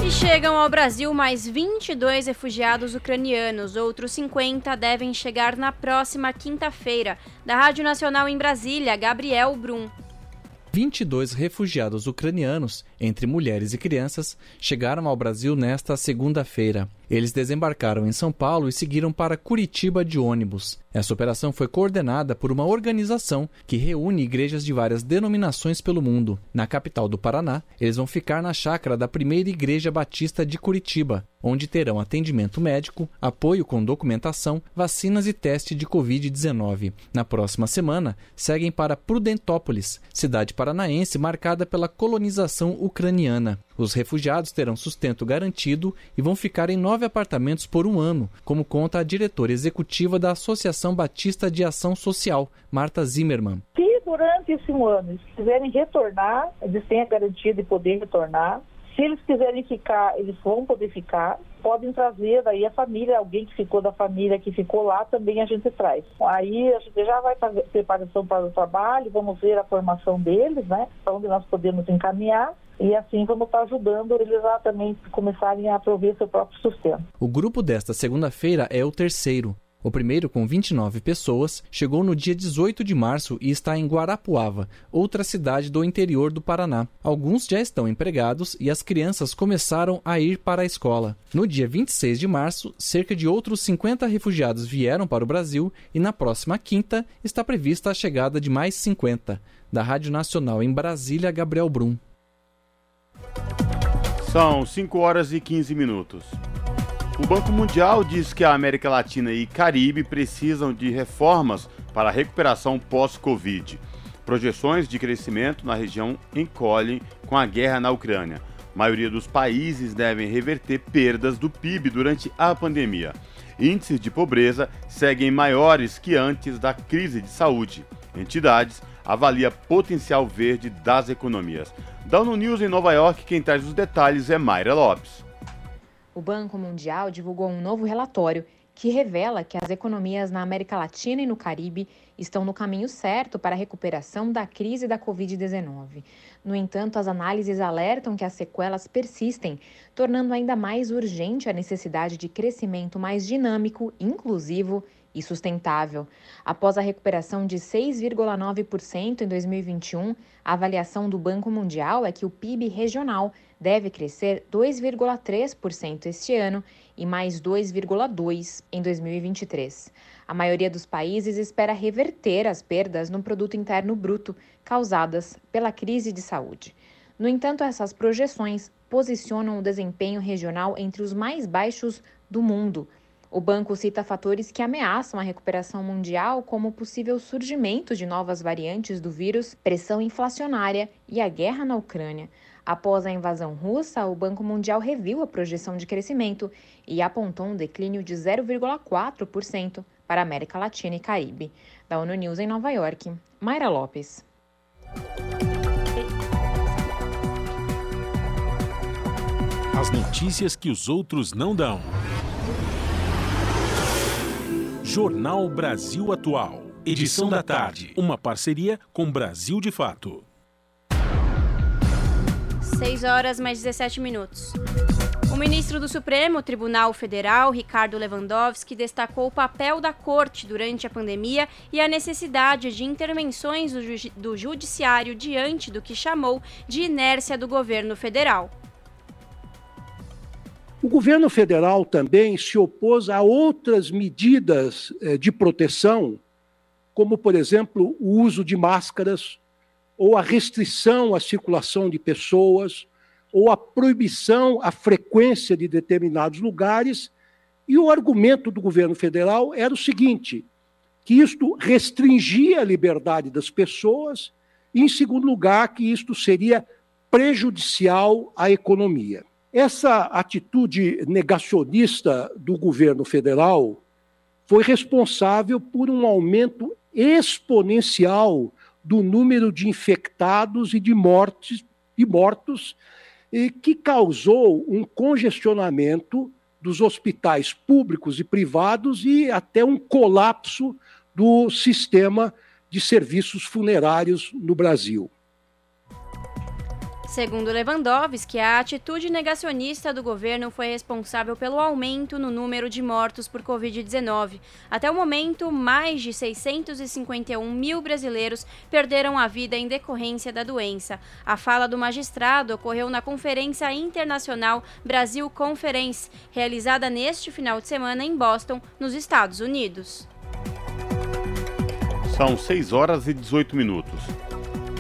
E chegam ao Brasil mais 22 refugiados ucranianos. Outros 50 devem chegar na próxima quinta-feira. Da Rádio Nacional em Brasília, Gabriel Brum. 22 refugiados ucranianos, entre mulheres e crianças, chegaram ao Brasil nesta segunda-feira. Eles desembarcaram em São Paulo e seguiram para Curitiba de ônibus. Essa operação foi coordenada por uma organização que reúne igrejas de várias denominações pelo mundo. Na capital do Paraná, eles vão ficar na chácara da primeira Igreja Batista de Curitiba, onde terão atendimento médico, apoio com documentação, vacinas e teste de Covid-19. Na próxima semana, seguem para Prudentópolis, cidade paranaense marcada pela colonização ucraniana. Os refugiados terão sustento garantido e vão ficar em nove apartamentos por um ano, como conta a diretora executiva da Associação Batista de Ação Social, Marta Zimmermann. Se durante esse um ano quiserem retornar, eles têm a garantia de poder retornar. Se eles quiserem ficar, eles vão poder ficar. Podem trazer daí a família, alguém que ficou da família que ficou lá, também a gente traz. Aí a gente já vai fazer preparação para o trabalho, vamos ver a formação deles, né? Para onde nós podemos encaminhar. E assim vamos estar ajudando eles a também começarem a prover seu próprio sustento. O grupo desta segunda-feira é o terceiro. O primeiro, com 29 pessoas, chegou no dia 18 de março e está em Guarapuava, outra cidade do interior do Paraná. Alguns já estão empregados e as crianças começaram a ir para a escola. No dia 26 de março, cerca de outros 50 refugiados vieram para o Brasil e na próxima quinta está prevista a chegada de mais 50. Da Rádio Nacional em Brasília, Gabriel Brum. São 5 horas e 15 minutos. O Banco Mundial diz que a América Latina e Caribe precisam de reformas para a recuperação pós-Covid. Projeções de crescimento na região encolhem com a guerra na Ucrânia. A maioria dos países devem reverter perdas do PIB durante a pandemia. Índices de pobreza seguem maiores que antes da crise de saúde. Entidades avalia potencial verde das economias. Da ONU News em Nova York, quem traz os detalhes é Mayra Lopes o Banco Mundial divulgou um novo relatório que revela que as economias na América Latina e no Caribe estão no caminho certo para a recuperação da crise da Covid-19. No entanto, as análises alertam que as sequelas persistem, tornando ainda mais urgente a necessidade de crescimento mais dinâmico, inclusivo e sustentável. Após a recuperação de 6,9% em 2021, a avaliação do Banco Mundial é que o PIB regional deve crescer 2,3% este ano e mais 2,2% em 2023. A maioria dos países espera reverter as perdas no produto interno bruto causadas pela crise de saúde. No entanto, essas projeções posicionam o desempenho regional entre os mais baixos do mundo. O banco cita fatores que ameaçam a recuperação mundial, como o possível surgimento de novas variantes do vírus, pressão inflacionária e a guerra na Ucrânia. Após a invasão russa, o Banco Mundial reviu a projeção de crescimento e apontou um declínio de 0,4% para a América Latina e Caribe. Da ONU News em Nova York, Mayra Lopes. As notícias que os outros não dão. Jornal Brasil Atual. Edição da tarde. Uma parceria com Brasil de Fato. 6 horas mais 17 minutos. O ministro do Supremo Tribunal Federal, Ricardo Lewandowski, destacou o papel da corte durante a pandemia e a necessidade de intervenções do, ju do judiciário diante do que chamou de inércia do governo federal. O governo federal também se opôs a outras medidas eh, de proteção, como, por exemplo, o uso de máscaras ou a restrição à circulação de pessoas, ou a proibição à frequência de determinados lugares. E o argumento do governo federal era o seguinte: que isto restringia a liberdade das pessoas, e, em segundo lugar, que isto seria prejudicial à economia. Essa atitude negacionista do governo federal foi responsável por um aumento exponencial do número de infectados e de mortes e mortos, e que causou um congestionamento dos hospitais públicos e privados e até um colapso do sistema de serviços funerários no Brasil. Segundo Lewandowski, a atitude negacionista do governo foi responsável pelo aumento no número de mortos por Covid-19. Até o momento, mais de 651 mil brasileiros perderam a vida em decorrência da doença. A fala do magistrado ocorreu na Conferência Internacional Brasil Conference, realizada neste final de semana em Boston, nos Estados Unidos. São 6 horas e 18 minutos.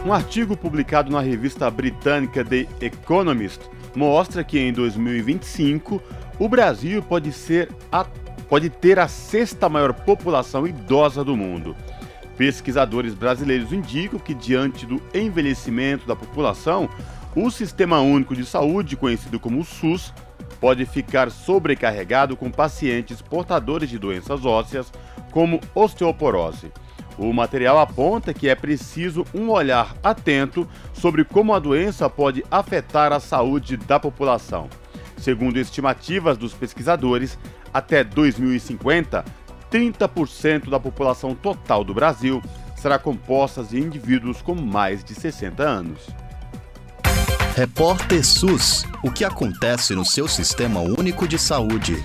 Um artigo publicado na revista britânica The Economist mostra que em 2025 o Brasil pode, ser a, pode ter a sexta maior população idosa do mundo. Pesquisadores brasileiros indicam que, diante do envelhecimento da população, o Sistema Único de Saúde, conhecido como SUS, pode ficar sobrecarregado com pacientes portadores de doenças ósseas, como osteoporose. O material aponta que é preciso um olhar atento sobre como a doença pode afetar a saúde da população. Segundo estimativas dos pesquisadores, até 2050, 30% da população total do Brasil será composta de indivíduos com mais de 60 anos. Repórter SUS: O que acontece no seu sistema único de saúde?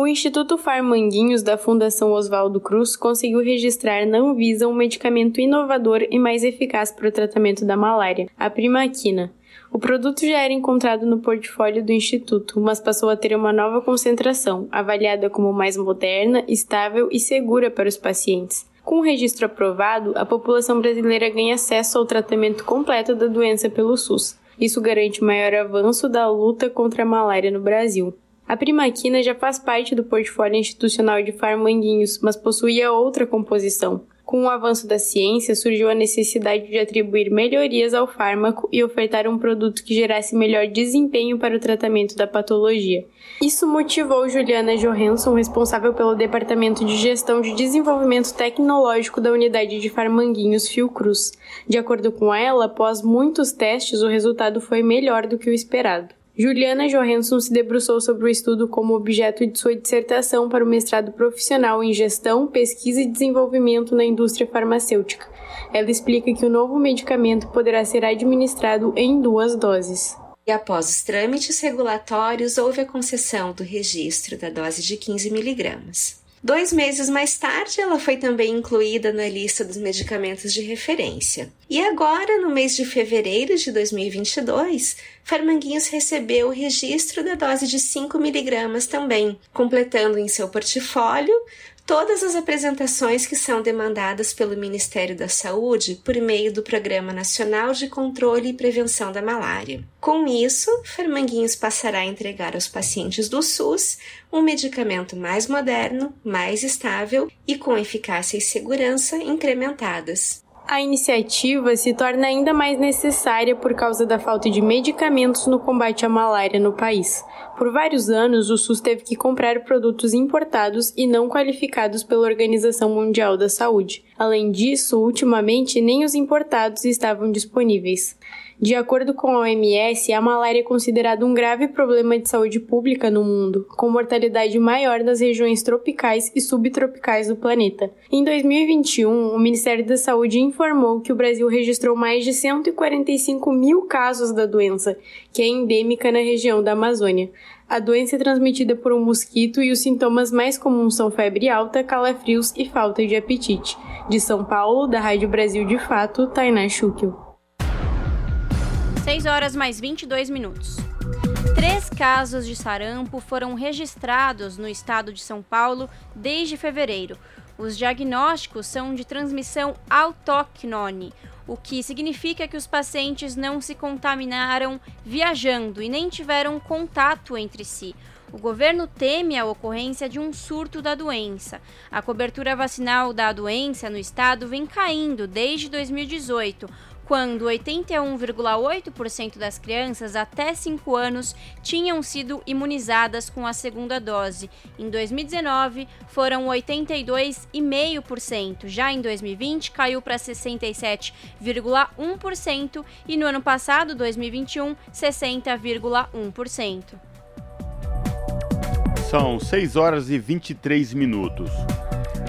O Instituto Farmanguinhos da Fundação Oswaldo Cruz conseguiu registrar na Anvisa um medicamento inovador e mais eficaz para o tratamento da malária, a primaquina. O produto já era encontrado no portfólio do Instituto, mas passou a ter uma nova concentração, avaliada como mais moderna, estável e segura para os pacientes. Com o registro aprovado, a população brasileira ganha acesso ao tratamento completo da doença pelo SUS. Isso garante maior avanço da luta contra a malária no Brasil. A primaquina já faz parte do portfólio institucional de Farmanguinhos, mas possuía outra composição. Com o avanço da ciência, surgiu a necessidade de atribuir melhorias ao fármaco e ofertar um produto que gerasse melhor desempenho para o tratamento da patologia. Isso motivou Juliana Johansson, responsável pelo Departamento de Gestão de Desenvolvimento Tecnológico da Unidade de Farmanguinhos Fiocruz. De acordo com ela, após muitos testes, o resultado foi melhor do que o esperado. Juliana Johansson se debruçou sobre o estudo como objeto de sua dissertação para o mestrado profissional em Gestão, Pesquisa e Desenvolvimento na Indústria Farmacêutica. Ela explica que o novo medicamento poderá ser administrado em duas doses. E após os trâmites regulatórios, houve a concessão do registro da dose de 15 miligramas. Dois meses mais tarde, ela foi também incluída na lista dos medicamentos de referência. E agora, no mês de fevereiro de 2022, Farmanguinhos recebeu o registro da dose de 5 miligramas também, completando em seu portfólio todas as apresentações que são demandadas pelo Ministério da Saúde por meio do Programa Nacional de Controle e Prevenção da Malária. Com isso, Fermanguinhos passará a entregar aos pacientes do SUS um medicamento mais moderno, mais estável e com eficácia e segurança incrementadas a iniciativa se torna ainda mais necessária por causa da falta de medicamentos no combate à malária no país. Por vários anos, o SUS teve que comprar produtos importados e não qualificados pela Organização Mundial da Saúde. Além disso, ultimamente nem os importados estavam disponíveis. De acordo com a OMS, a malária é considerada um grave problema de saúde pública no mundo, com mortalidade maior nas regiões tropicais e subtropicais do planeta. Em 2021, o Ministério da Saúde informou que o Brasil registrou mais de 145 mil casos da doença, que é endêmica na região da Amazônia. A doença é transmitida por um mosquito e os sintomas mais comuns são febre alta, calafrios e falta de apetite. De São Paulo, da Rádio Brasil de Fato, Tainá Schukel. 6 horas mais 22 minutos. Três casos de sarampo foram registrados no estado de São Paulo desde fevereiro. Os diagnósticos são de transmissão autóctone, o que significa que os pacientes não se contaminaram viajando e nem tiveram contato entre si. O governo teme a ocorrência de um surto da doença. A cobertura vacinal da doença no estado vem caindo desde 2018 quando 81,8% das crianças até 5 anos tinham sido imunizadas com a segunda dose. Em 2019, foram 82,5%. Já em 2020, caiu para 67,1% e no ano passado, 2021, 60,1%. São 6 horas e 23 minutos.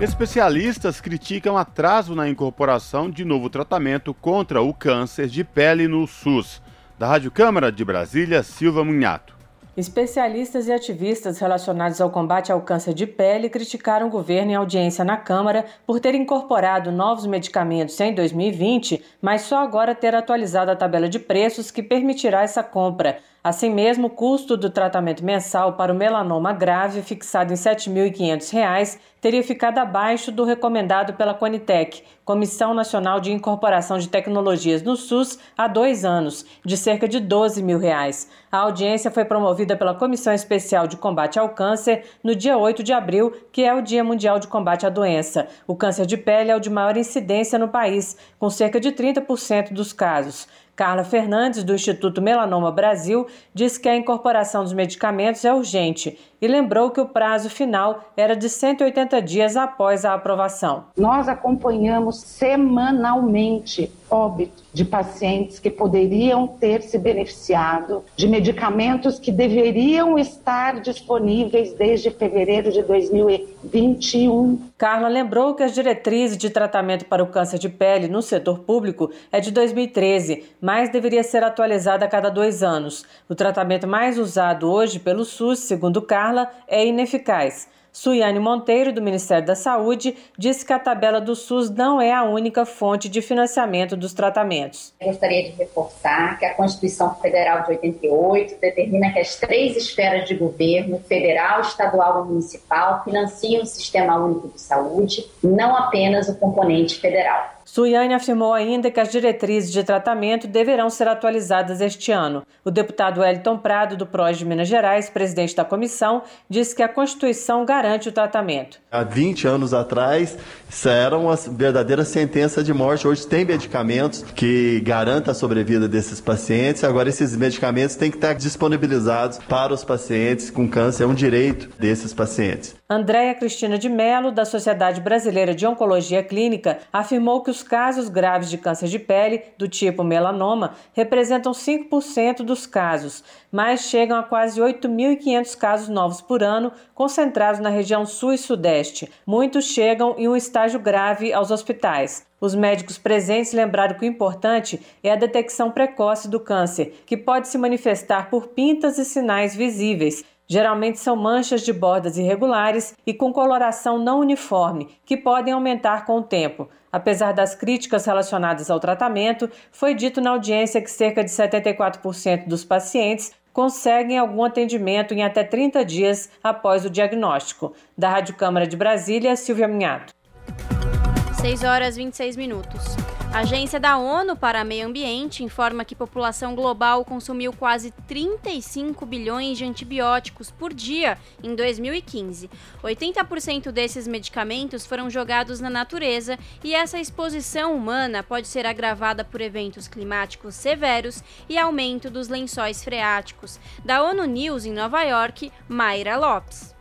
Especialistas criticam atraso na incorporação de novo tratamento contra o câncer de pele no SUS. Da Rádio Câmara de Brasília, Silva Munhato. Especialistas e ativistas relacionados ao combate ao câncer de pele criticaram o governo em audiência na Câmara por ter incorporado novos medicamentos em 2020, mas só agora ter atualizado a tabela de preços que permitirá essa compra. Assim mesmo, o custo do tratamento mensal para o melanoma grave, fixado em R$ 7.500, teria ficado abaixo do recomendado pela Conitec, Comissão Nacional de Incorporação de Tecnologias no SUS, há dois anos, de cerca de 12 mil reais. A audiência foi promovida pela Comissão Especial de Combate ao Câncer no dia 8 de abril, que é o Dia Mundial de Combate à Doença. O câncer de pele é o de maior incidência no país, com cerca de 30% dos casos. Carla Fernandes, do Instituto Melanoma Brasil, disse que a incorporação dos medicamentos é urgente e lembrou que o prazo final era de 180 dias após a aprovação. Nós acompanhamos semanalmente óbito de pacientes que poderiam ter se beneficiado de medicamentos que deveriam estar disponíveis desde fevereiro de 2021. Carla lembrou que as diretrizes de tratamento para o câncer de pele no setor público é de 2013, mas deveria ser atualizada a cada dois anos. O tratamento mais usado hoje pelo SUS, segundo Carla, é ineficaz. Suiane Monteiro, do Ministério da Saúde, disse que a tabela do SUS não é a única fonte de financiamento dos tratamentos. Gostaria de reforçar que a Constituição Federal de 88 determina que as três esferas de governo, federal, estadual e municipal, financiam o Sistema Único de Saúde, não apenas o componente federal. Suiane afirmou ainda que as diretrizes de tratamento deverão ser atualizadas este ano. O deputado Wellington Prado, do PROS de Minas Gerais, presidente da comissão, disse que a Constituição garante o tratamento. Há 20 anos atrás, isso era uma verdadeira sentença de morte. Hoje tem medicamentos que garantem a sobrevida desses pacientes. Agora, esses medicamentos têm que estar disponibilizados para os pacientes com câncer. É um direito desses pacientes. Andréia Cristina de Mello, da Sociedade Brasileira de Oncologia Clínica, afirmou que os casos graves de câncer de pele, do tipo melanoma, representam 5% dos casos, mas chegam a quase 8.500 casos novos por ano, concentrados na região sul e sudeste. Muitos chegam em um estágio grave aos hospitais. Os médicos presentes lembraram que o importante é a detecção precoce do câncer, que pode se manifestar por pintas e sinais visíveis, Geralmente são manchas de bordas irregulares e com coloração não uniforme, que podem aumentar com o tempo. Apesar das críticas relacionadas ao tratamento, foi dito na audiência que cerca de 74% dos pacientes conseguem algum atendimento em até 30 dias após o diagnóstico. Da Rádio Câmara de Brasília, Silvia Minhato. 6 horas 26 minutos. A Agência da ONU para Meio Ambiente informa que a população global consumiu quase 35 bilhões de antibióticos por dia em 2015. 80% desses medicamentos foram jogados na natureza e essa exposição humana pode ser agravada por eventos climáticos severos e aumento dos lençóis freáticos. Da ONU News em Nova York, Mayra Lopes.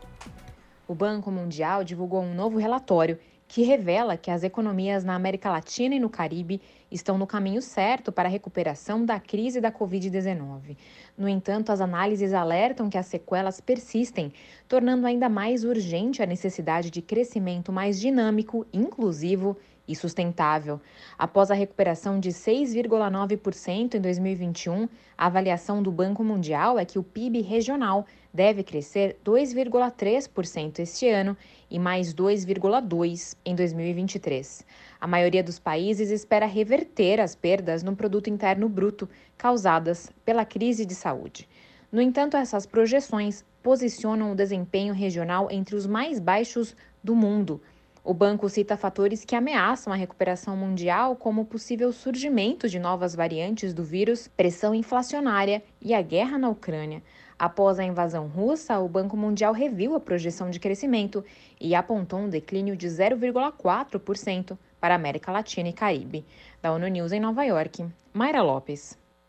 O Banco Mundial divulgou um novo relatório que revela que as economias na América Latina e no Caribe estão no caminho certo para a recuperação da crise da Covid-19. No entanto, as análises alertam que as sequelas persistem, tornando ainda mais urgente a necessidade de crescimento mais dinâmico, inclusivo e sustentável. Após a recuperação de 6,9% em 2021, a avaliação do Banco Mundial é que o PIB regional deve crescer 2,3% este ano e mais 2,2% em 2023. A maioria dos países espera reverter as perdas no produto interno bruto causadas pela crise de saúde. No entanto, essas projeções posicionam o desempenho regional entre os mais baixos do mundo. O banco cita fatores que ameaçam a recuperação mundial, como o possível surgimento de novas variantes do vírus, pressão inflacionária e a guerra na Ucrânia. Após a invasão russa, o Banco Mundial reviu a projeção de crescimento e apontou um declínio de 0,4% para a América Latina e Caribe. Da ONU News em Nova York, Mayra Lopes.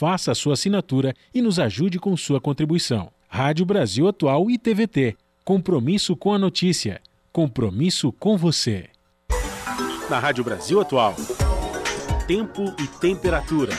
faça a sua assinatura e nos ajude com sua contribuição. Rádio Brasil Atual e TVT. Compromisso com a notícia. Compromisso com você. Na Rádio Brasil Atual. Tempo e temperatura.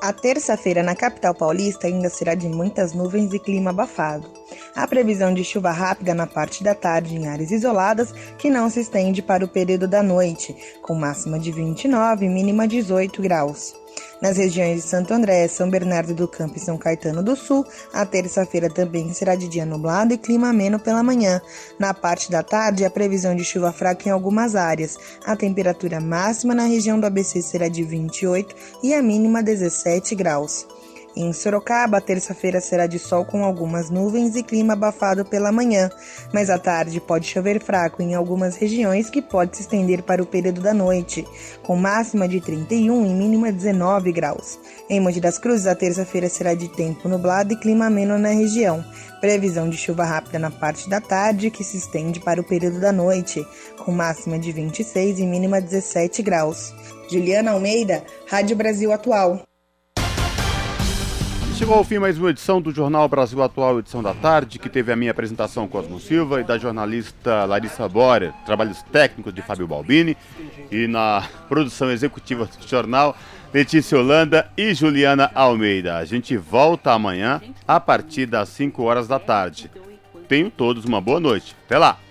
A terça-feira na capital paulista ainda será de muitas nuvens e clima abafado. Há previsão de chuva rápida na parte da tarde em áreas isoladas, que não se estende para o período da noite, com máxima de 29 e mínima 18 graus. Nas regiões de Santo André, São Bernardo do Campo e São Caetano do Sul, a terça-feira também será de dia nublado e clima ameno pela manhã. Na parte da tarde, a previsão de chuva fraca em algumas áreas. A temperatura máxima na região do ABC será de 28 e a mínima 17 graus. Em Sorocaba, terça-feira será de sol com algumas nuvens e clima abafado pela manhã, mas à tarde pode chover fraco em algumas regiões que pode se estender para o período da noite, com máxima de 31 e mínima 19 graus. Em Monte das Cruzes, a terça-feira será de tempo nublado e clima ameno na região. Previsão de chuva rápida na parte da tarde, que se estende para o período da noite, com máxima de 26 e mínima 17 graus. Juliana Almeida, Rádio Brasil Atual. Chegou ao fim mais uma edição do Jornal Brasil Atual, edição da tarde, que teve a minha apresentação Cosmo Silva e da jornalista Larissa Borer, trabalhos técnicos de Fábio Balbini e na produção executiva do jornal, Letícia Holanda e Juliana Almeida. A gente volta amanhã a partir das 5 horas da tarde. Tenham todos uma boa noite. Até lá!